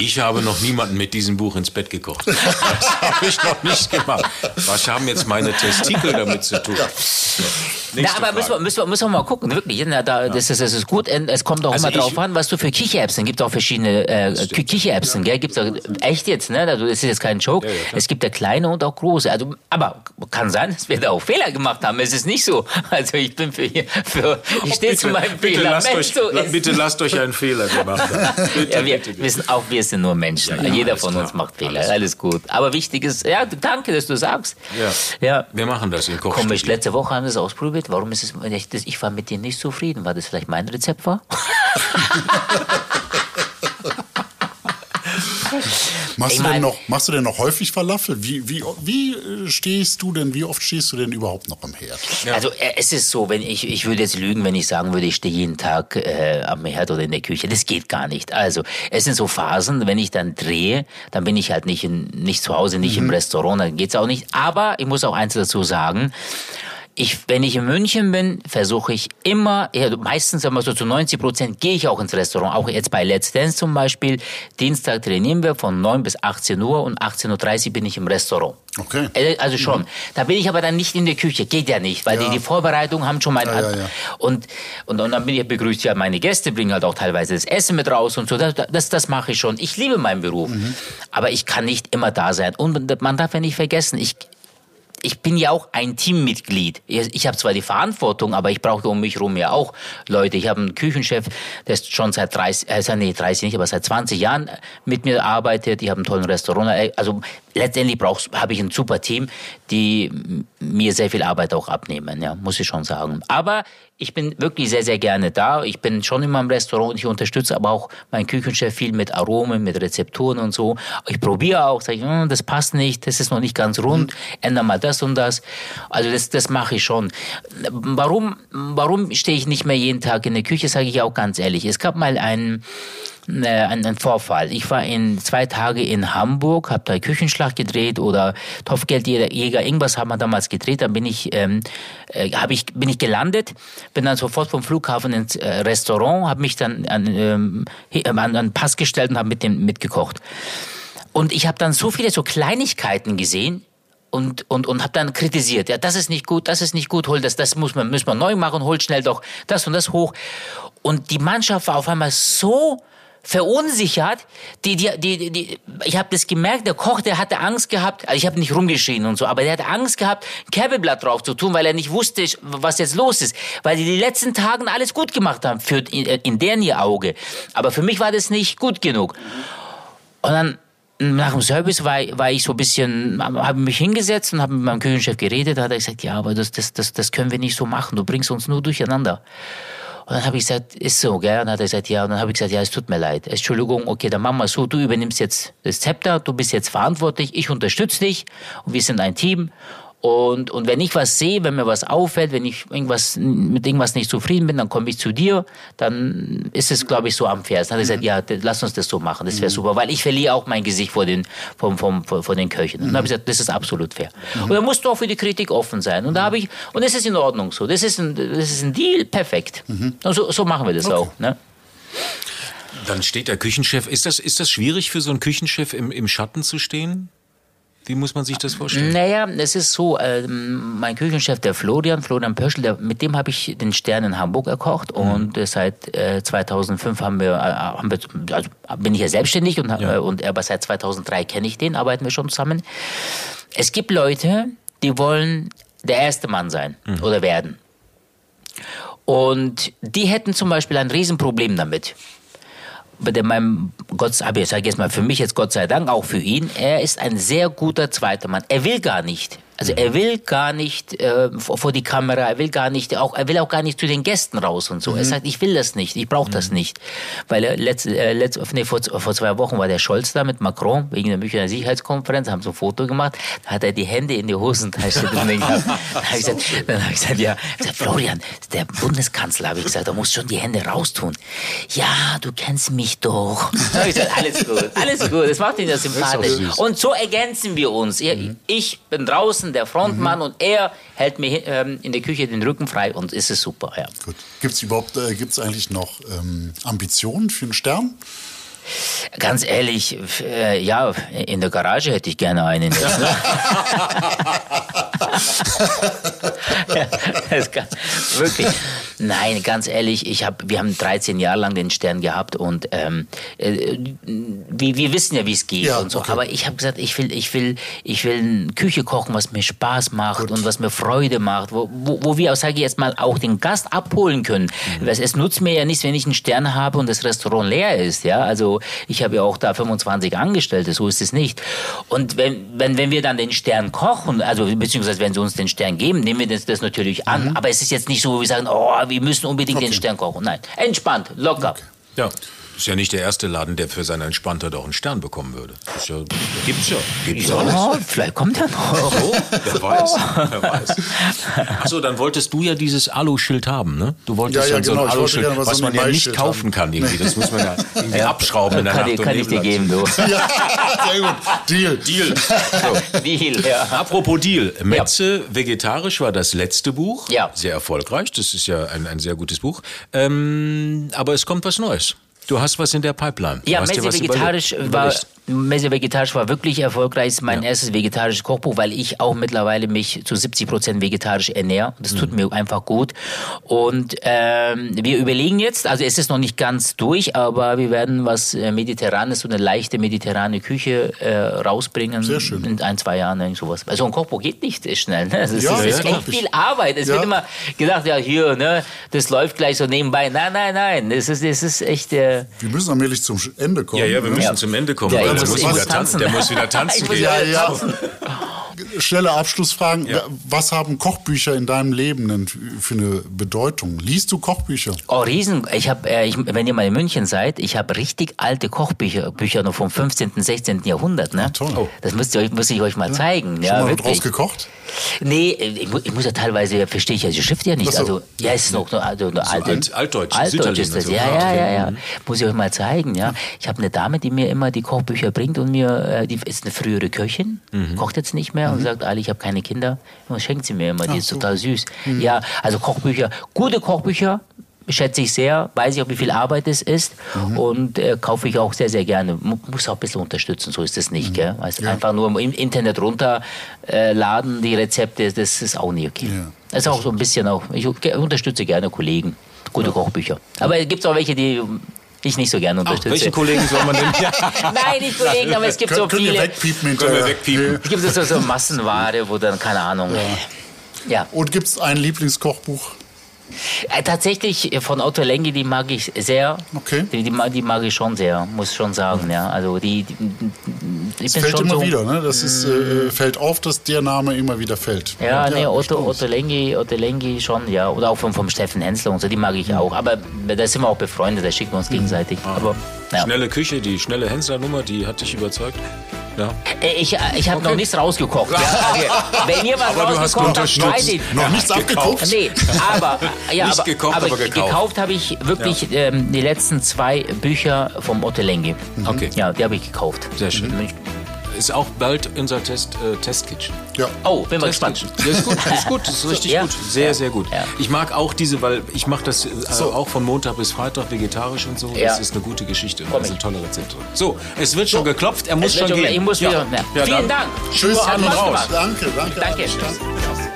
ich habe noch niemanden mit diesem Buch ins Bett gekocht. Das habe ich noch nicht gemacht. Was haben jetzt meine Testikel damit zu tun? So, Na, aber müssen wir, müssen, wir, müssen wir mal gucken, wirklich. Na, da, das, ist, das ist gut. Es kommt auch Also immer drauf ich- an, was du für Kichererbsen. gibt auch verschiedene äh, Ki- Kichererbsen, gell? Gibt's auch, echt jetzt, ne? Also, das ist jetzt kein Joke. Ja, ja, es gibt ja kleine und auch große. Also, aber kann sein, dass wir da auch Fehler gemacht haben. Es ist nicht so. Also ich bin für, für ich stehe zu meinem bitte, Fehler. lasst Wenn euch, so bitte lasst euch einen Fehler gemacht haben. (laughs) Bitte, Ja, wir, bitte, bitte. wir sind auch wir sind nur Menschen. Ja, ja, Jeder von klar. uns macht Fehler. Alles Alles, gut. Aber wichtig ist, ja, danke, dass du sagst. Ja. ja. Wir machen das, ihr kocht. Komisch, letzte Woche haben wir es ausprobiert. Warum ist es, ich war mit dir nicht zufrieden. War das vielleicht mein Rezept war? (laughs) (laughs) Machst, Ich du denn noch, machst du denn noch häufig Falafel? Wie, wie, wie äh, stehst du denn, wie oft stehst du denn überhaupt noch am Herd? Also äh, es ist so, wenn ich, ich würde jetzt lügen, wenn ich sagen würde, ich stehe jeden Tag äh, am Herd oder in der Küche. Das geht gar nicht. Also es sind so Phasen, wenn ich dann drehe, dann bin ich halt nicht, in, nicht zu Hause, nicht im Restaurant, dann geht's auch nicht. Aber ich muss auch eins dazu sagen, ich, wenn ich in München bin, versuche ich immer, ja, meistens immer so zu 90 Prozent gehe ich auch ins Restaurant. Auch jetzt bei Let's Dance zum Beispiel. Dienstag trainieren wir von 9 bis 18 Uhr und 18.30 Uhr bin ich im Restaurant. Okay. Äh, Also schon. Da bin ich aber dann nicht in der Küche. Geht ja nicht, weil Ja. die, die Vorbereitungen haben schon mein... Ja, ja, ja. Und, und, und dann bin ich begrüßt ja meine Gäste, bringen halt auch teilweise das Essen mit raus und so. Das, das, das mache ich schon. Ich liebe meinen Beruf. Mhm. Aber ich kann nicht immer da sein. Und man darf ja nicht vergessen, ich, ich bin ja auch ein Teammitglied. Ich, ich habe zwar die Verantwortung, aber ich brauche um mich herum ja auch Leute. Ich habe einen Küchenchef, der ist schon seit 30, äh, nee, 30 nicht, aber seit 20 Jahren mit mir arbeitet. Ich habe einen tollen Restaurant. Äh, Also letztendlich habe ich ein super Team, die mir sehr viel Arbeit auch abnehmen, ja, muss ich schon sagen. Aber ich bin wirklich sehr, sehr gerne da. Ich bin schon immer im Restaurant und ich unterstütze aber auch meinen Küchenchef viel mit Aromen, mit Rezepturen und so. Ich probiere auch, sage ich, "Hm, das passt nicht, das ist noch nicht ganz rund, ändere mal das und das. Also das, das mache ich schon. Warum, warum stehe ich nicht mehr jeden Tag in der Küche, sage ich auch ganz ehrlich. Es gab mal einen, äh, einen, Vorfall. Ich war in zwei Tage in Hamburg, habe da Küchenschlag gedreht oder Topfgeldjäger, irgendwas haben wir damals gedreht. Dann bin ich, ähm, äh, hab ich, bin ich gelandet, bin dann sofort vom Flughafen ins äh, Restaurant, habe mich dann an, ähm, he- an, an Pass gestellt und habe mit dem mitgekocht. Und ich habe dann so viele so Kleinigkeiten gesehen und, und, und habe dann kritisiert. Ja, das ist nicht gut, das ist nicht gut, hol das, das muss man, müssen wir neu machen, hol schnell doch das und das hoch. Und die Mannschaft war auf einmal so verunsichert, die, die, die, die, ich habe das gemerkt, der Koch, der hatte Angst gehabt, also ich habe nicht rumgeschrien und so, aber der hatte Angst gehabt, ein Kerbelblatt drauf zu tun, weil er nicht wusste, was jetzt los ist, weil die die letzten Tagen alles gut gemacht haben, für, in, in deren ihr Auge. Aber für mich war das nicht gut genug. Und dann nach dem Service war, war ich so ein bisschen, habe mich hingesetzt und habe mit meinem Küchenchef geredet. Da hat er gesagt, ja, aber das, das, das, das können wir nicht so machen. Du bringst uns nur durcheinander. Und dann habe ich gesagt, ist so, gell? Und dann hat er gesagt, ja. Und dann habe ich gesagt, ja, es tut mir leid. Entschuldigung, okay, dann machen wir so. Du übernimmst jetzt das Zepter, du bist jetzt verantwortlich, ich unterstütze dich und wir sind ein Team. Und, und wenn ich was sehe, wenn mir was auffällt, wenn ich irgendwas, mit irgendwas nicht zufrieden bin, dann komme ich zu dir, dann ist es, glaube ich, so am Vers. Dann hat er gesagt, ja, lass uns das so machen, das wäre super, weil ich verliere auch mein Gesicht vor den, vom, vom, vor, den Köchen. Und dann habe ich gesagt, das ist absolut fair. Und dann musst du auch für die Kritik offen sein. Und da habe ich, und das ist in Ordnung so. Das ist ein, das ist ein Deal, perfekt. Und so, so machen wir das auch. Ne? Dann steht der Küchenchef. Ist das, ist das schwierig für so einen Küchenchef im, im Schatten zu stehen? Wie muss man sich das vorstellen? Naja, es ist so, ähm, mein Küchenchef, der Florian, Florian Pöschel, der, mit dem habe ich den Stern in Hamburg erkocht und äh, seit äh, 2005 haben wir, äh, haben wir also bin ich ja selbstständig und, äh, und aber seit 2003 kenne ich den, arbeiten wir schon zusammen. Es gibt Leute, die wollen der erste Mann sein oder werden. Und die hätten zum Beispiel ein Riesenproblem damit. Bei meinem Gott, aber ich sage jetzt mal für mich jetzt Gott sei Dank, auch für ihn, er ist ein sehr guter zweiter Mann. Er will gar nicht. Also er will gar nicht äh, vor, die Kamera, er will gar nicht, auch, er will auch gar nicht zu den Gästen raus und so. Er sagt, ich will das nicht, ich brauche das nicht. Weil er letzt, äh, letzt, nee, vor, vor zwei Wochen war der Scholz da mit Macron wegen der Münchner Sicherheitskonferenz, haben so ein Foto gemacht, da hat er die Hände in die Hosentasche drin gehabt. Dann habe ich, gesagt, (laughs) dann hab ich gesagt, ja, ich gesagt, Florian, der Bundeskanzler, habe ich gesagt, da musst schon die Hände raustun. Ja, du kennst mich doch. (laughs) Dann hab ich gesagt, alles gut, alles gut, das macht ihn ja sympathisch. Und so ergänzen wir uns. Er- Ich bin draußen der Frontmann und er hält mir ähm, in der Küche den Rücken frei und ist es super. Ja. Gut. Gibt es überhaupt, äh, gibt's eigentlich noch ähm, Ambitionen für einen Stern? Ganz ehrlich, äh, ja, in der Garage hätte ich gerne einen. jetzt, (laughs) ne? (laughs) (laughs) das kann, wirklich. Nein, ganz ehrlich, ich hab, wir haben 13 Jahre lang den Stern gehabt und ähm, äh, wir, wir wissen ja, wie es geht Ja, und so. okay. Aber ich habe gesagt, ich will, ich will, ich will eine Küche kochen, was mir Spaß macht und was mir Freude macht, wo, wo, wo wir, sage ich jetzt mal, auch den Gast abholen können. Mhm. Es, es nutzt mir ja nichts, wenn ich einen Stern habe und das Restaurant leer ist. Ja, also ich habe ja auch da 25 Angestellte, so ist es nicht. Und wenn, wenn, wenn wir dann den Stern kochen, also beziehungsweise wenn sie uns den Stern geben, nehmen wir das, das natürlich an. Mhm. Aber es ist jetzt nicht so, wo wir sagen, oh, wir müssen unbedingt den Stern kochen. Nein, entspannt, locker. Ja. Ist ja nicht der erste Laden, der für seinen Entspannter doch einen Stern bekommen würde. Ist ja, gibt's ja. Gibt's alles. Ja, vielleicht kommt er noch. So, wer weiß, wer weiß. Achso, dann wolltest du ja dieses Aluschild haben, ne? Du wolltest Ja, ja, dann so genau, ein wollte Aluschild, was was man ja nicht Maisschild kaufen haben. kann irgendwie. Das muss man ja (laughs) irgendwie abschrauben in der Kann, Nacht ich- und kann ich dir geben, du. (laughs) Ja, sehr gut. Deal. Deal. So. (laughs) Deal, ja. Apropos Deal. Metze vegetarisch war das letzte Buch. Ja. Sehr erfolgreich. Das ist ja ein, ein sehr gutes Buch. Ähm, aber es kommt was Neues. Du hast was in der Pipeline. Du Ja, was Vegetarisch war. Messe Vegetarisch war wirklich erfolgreich. Es ist mein erstes vegetarisches Kochbuch, weil ich auch mittlerweile mich zu 70 Prozent vegetarisch ernähre. Das Mhm. tut mir einfach gut. Und ähm, wir überlegen jetzt, also es ist noch nicht ganz durch, aber wir werden was äh, Mediterranes, so eine leichte mediterrane Küche äh, rausbringen. Sehr schön. In ein, zwei Jahren, irgend sowas. Also ein Kochbuch geht nicht schnell. Ne? Das ist, Ja, das ja, ist glaub echt viel Arbeit. Es Ja. wird immer gedacht, ja hier, ne, das läuft gleich so nebenbei. Nein, nein, nein. Es ist, es ist echt... Äh, Wir müssen allmählich zum Ende kommen. Ja, ja, wir ne? müssen Ja. zum Ende kommen. Ja, der, muss- wieder tan- tanzen. der muss wieder tanzen gehen. Ja, ja. tanzen. Schnelle Abschlussfragen. Ja. Was haben Kochbücher in deinem Leben denn für eine Bedeutung? Liest du Kochbücher? Oh, Riesen. Ich habe, äh, ich, wenn ihr mal in München seid, ich habe richtig alte Kochbücher Bücher noch vom 15., 16. Jahrhundert. Ne? Ah, toll. Oh. Das müsst ihr euch, muss ich euch mal zeigen. Schon ja, mal wirklich. draus gekocht? Nee, ich, mu- ich muss ja teilweise, verstehe ich ja die Schrift ja nicht. Ach so. Also, ja, es ist noch nur, also, nur alte, Alt- Altdeutsch, Altdeutsch ist das. so. Ja, ja, ja, ja. Muss ich euch mal zeigen, ja. Ich habe eine Dame, die mir immer die Kochbücher bringt und mir, äh, die ist eine frühere Köchin, Mhm. kocht jetzt nicht mehr und sagt, Ali, ich habe keine Kinder. Und schenkt sie mir immer, die Ach ist so. total süß. Mhm. Ja, also Kochbücher, gute Kochbücher, schätze ich sehr, weiß ich auch, wie viel Arbeit es ist Mhm. und äh, kaufe ich auch sehr, sehr gerne. Mu- Muss auch ein bisschen unterstützen, so ist es Mhm. nicht. Gell? Also Einfach nur im Internet runterladen, äh, die Rezepte, das ist auch nicht okay. Ja. Das ist auch so ein bisschen auch, ich unterstütze gerne Kollegen, gute Kochbücher. Aber es gibt auch welche, die ich nicht so gerne Ach, unterstütze. welche Kollegen soll man denn? (laughs) Ja. Nein, nicht Kollegen, aber es gibt so Könnt, könnt ihr viele. wegpiepen Können wir hinterher? wegpiepen. Es gibt so, so Massenware, wo dann, keine Ahnung. Ja. Und gibt es ein Lieblingskochbuch? Äh, tatsächlich äh, von Otto Lengi, die mag ich sehr. Okay. Die, die, mag- die mag ich schon sehr, muss schon sagen. Ja. Also die, die, Das bin fällt immer so, wieder, ne? Das ist, äh, fällt auf, dass der Name immer wieder fällt. Ja, nee, Otto. Otto Lengi, Otto Lengi schon, ja. Oder auch vom, vom Steffen Hensler und so, die mag ich auch. Aber da sind wir auch befreundet, da schicken wir uns gegenseitig. Aber, ja. Schnelle Küche, die schnelle Hensler-Nummer, die hat dich überzeugt. Ja. Äh, Ich, äh, ich habe noch nichts rausgekocht. Ja. (laughs) Also, wenn ihr was Aber du hast rausgekocht habt, weiß ich. Noch nichts abgeguckt? Nee, aber, (laughs) ja, Nicht aber, gekocht, aber gekauft. habe ich wirklich ähm, die letzten zwei Bücher vom Otto Lengi. Okay. Ja, die habe ich gekauft. Sehr schön. Mhm. Ist auch bald unser Test, äh, Testkitchen. Ja. Oh, bin mal gespannt. Ja, ist gut, ist gut, ist (laughs) richtig Ja. gut. Sehr, Ja. sehr gut. Ja. Ich mag auch diese, weil ich mache das äh, auch von Montag bis Freitag vegetarisch und so. Ja. Das ist eine gute Geschichte. Komm Das sind tolle Rezepte. So, es wird schon geklopft, er muss schon gehen. ich muss wieder- ja. Vielen Dank. Tschüss, an und raus. gemacht. Danke, danke. Danke.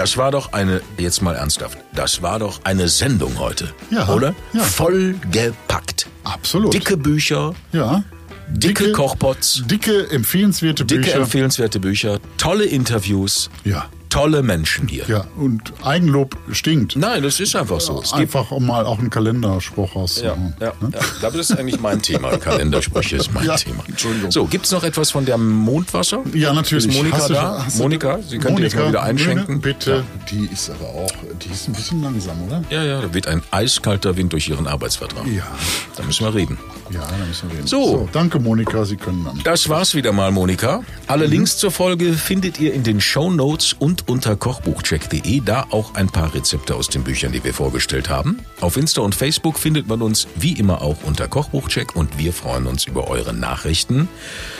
Das war doch eine, jetzt mal ernsthaft, das war doch eine Sendung heute. Ja, Oder? ja. Vollgepackt. Absolut. Dicke Bücher, ja. dicke, Kochpots, Dicke, empfehlenswerte dicke Bücher. empfehlenswerte Bücher, tolle Interviews, ja. Tolle Menschen hier. Ja, und Eigenlob stinkt. Nein, das ist einfach so. Es gibt Einfach um mal auch einen Kalenderspruch Ja, rauszuhauen. ja, ja. Das ist eigentlich mein (laughs) Thema. Kalendersprüche ist mein Ja, Thema. Entschuldigung. So, gibt es noch etwas von der Mondwasser? Ja, natürlich. Ist Monika Hast da? du- Monika, Sie können jetzt mal wieder einschenken. Bitte. Die ist aber auch, die ist ein bisschen langsam, oder? Ja, ja, da weht ein eiskalter Wind durch Ihren Arbeitsvertrag. Ja. Da müssen wir reden. Ja, da müssen wir reden. So. danke, Monika. Sie können dann. Das war's wieder mal, Monika. Alle Links zur Folge findet ihr in den Show Notes und unter kochbuchcheck.de. Da auch ein paar Rezepte aus den Büchern, die wir vorgestellt haben. Auf Insta und Facebook findet man uns wie immer auch unter Kochbuchcheck und wir freuen uns über eure Nachrichten.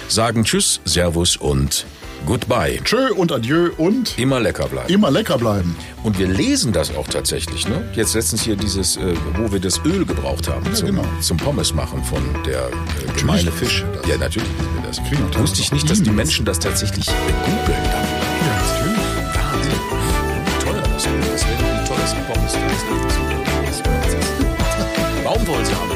Sagen Tschüss, Servus und Goodbye. Tschö und adieu und Immer lecker bleiben. immer lecker bleiben. Und wir lesen das auch tatsächlich. Ne? Jetzt letztens hier dieses, äh, wo wir das Öl gebraucht haben zum, genau. zum Pommes machen von der äh, gemeine Fisch. das. Ja, natürlich wissen wir das. Wusste ich nicht, dass die. Menschen das tatsächlich googeln. Baumwollsamen.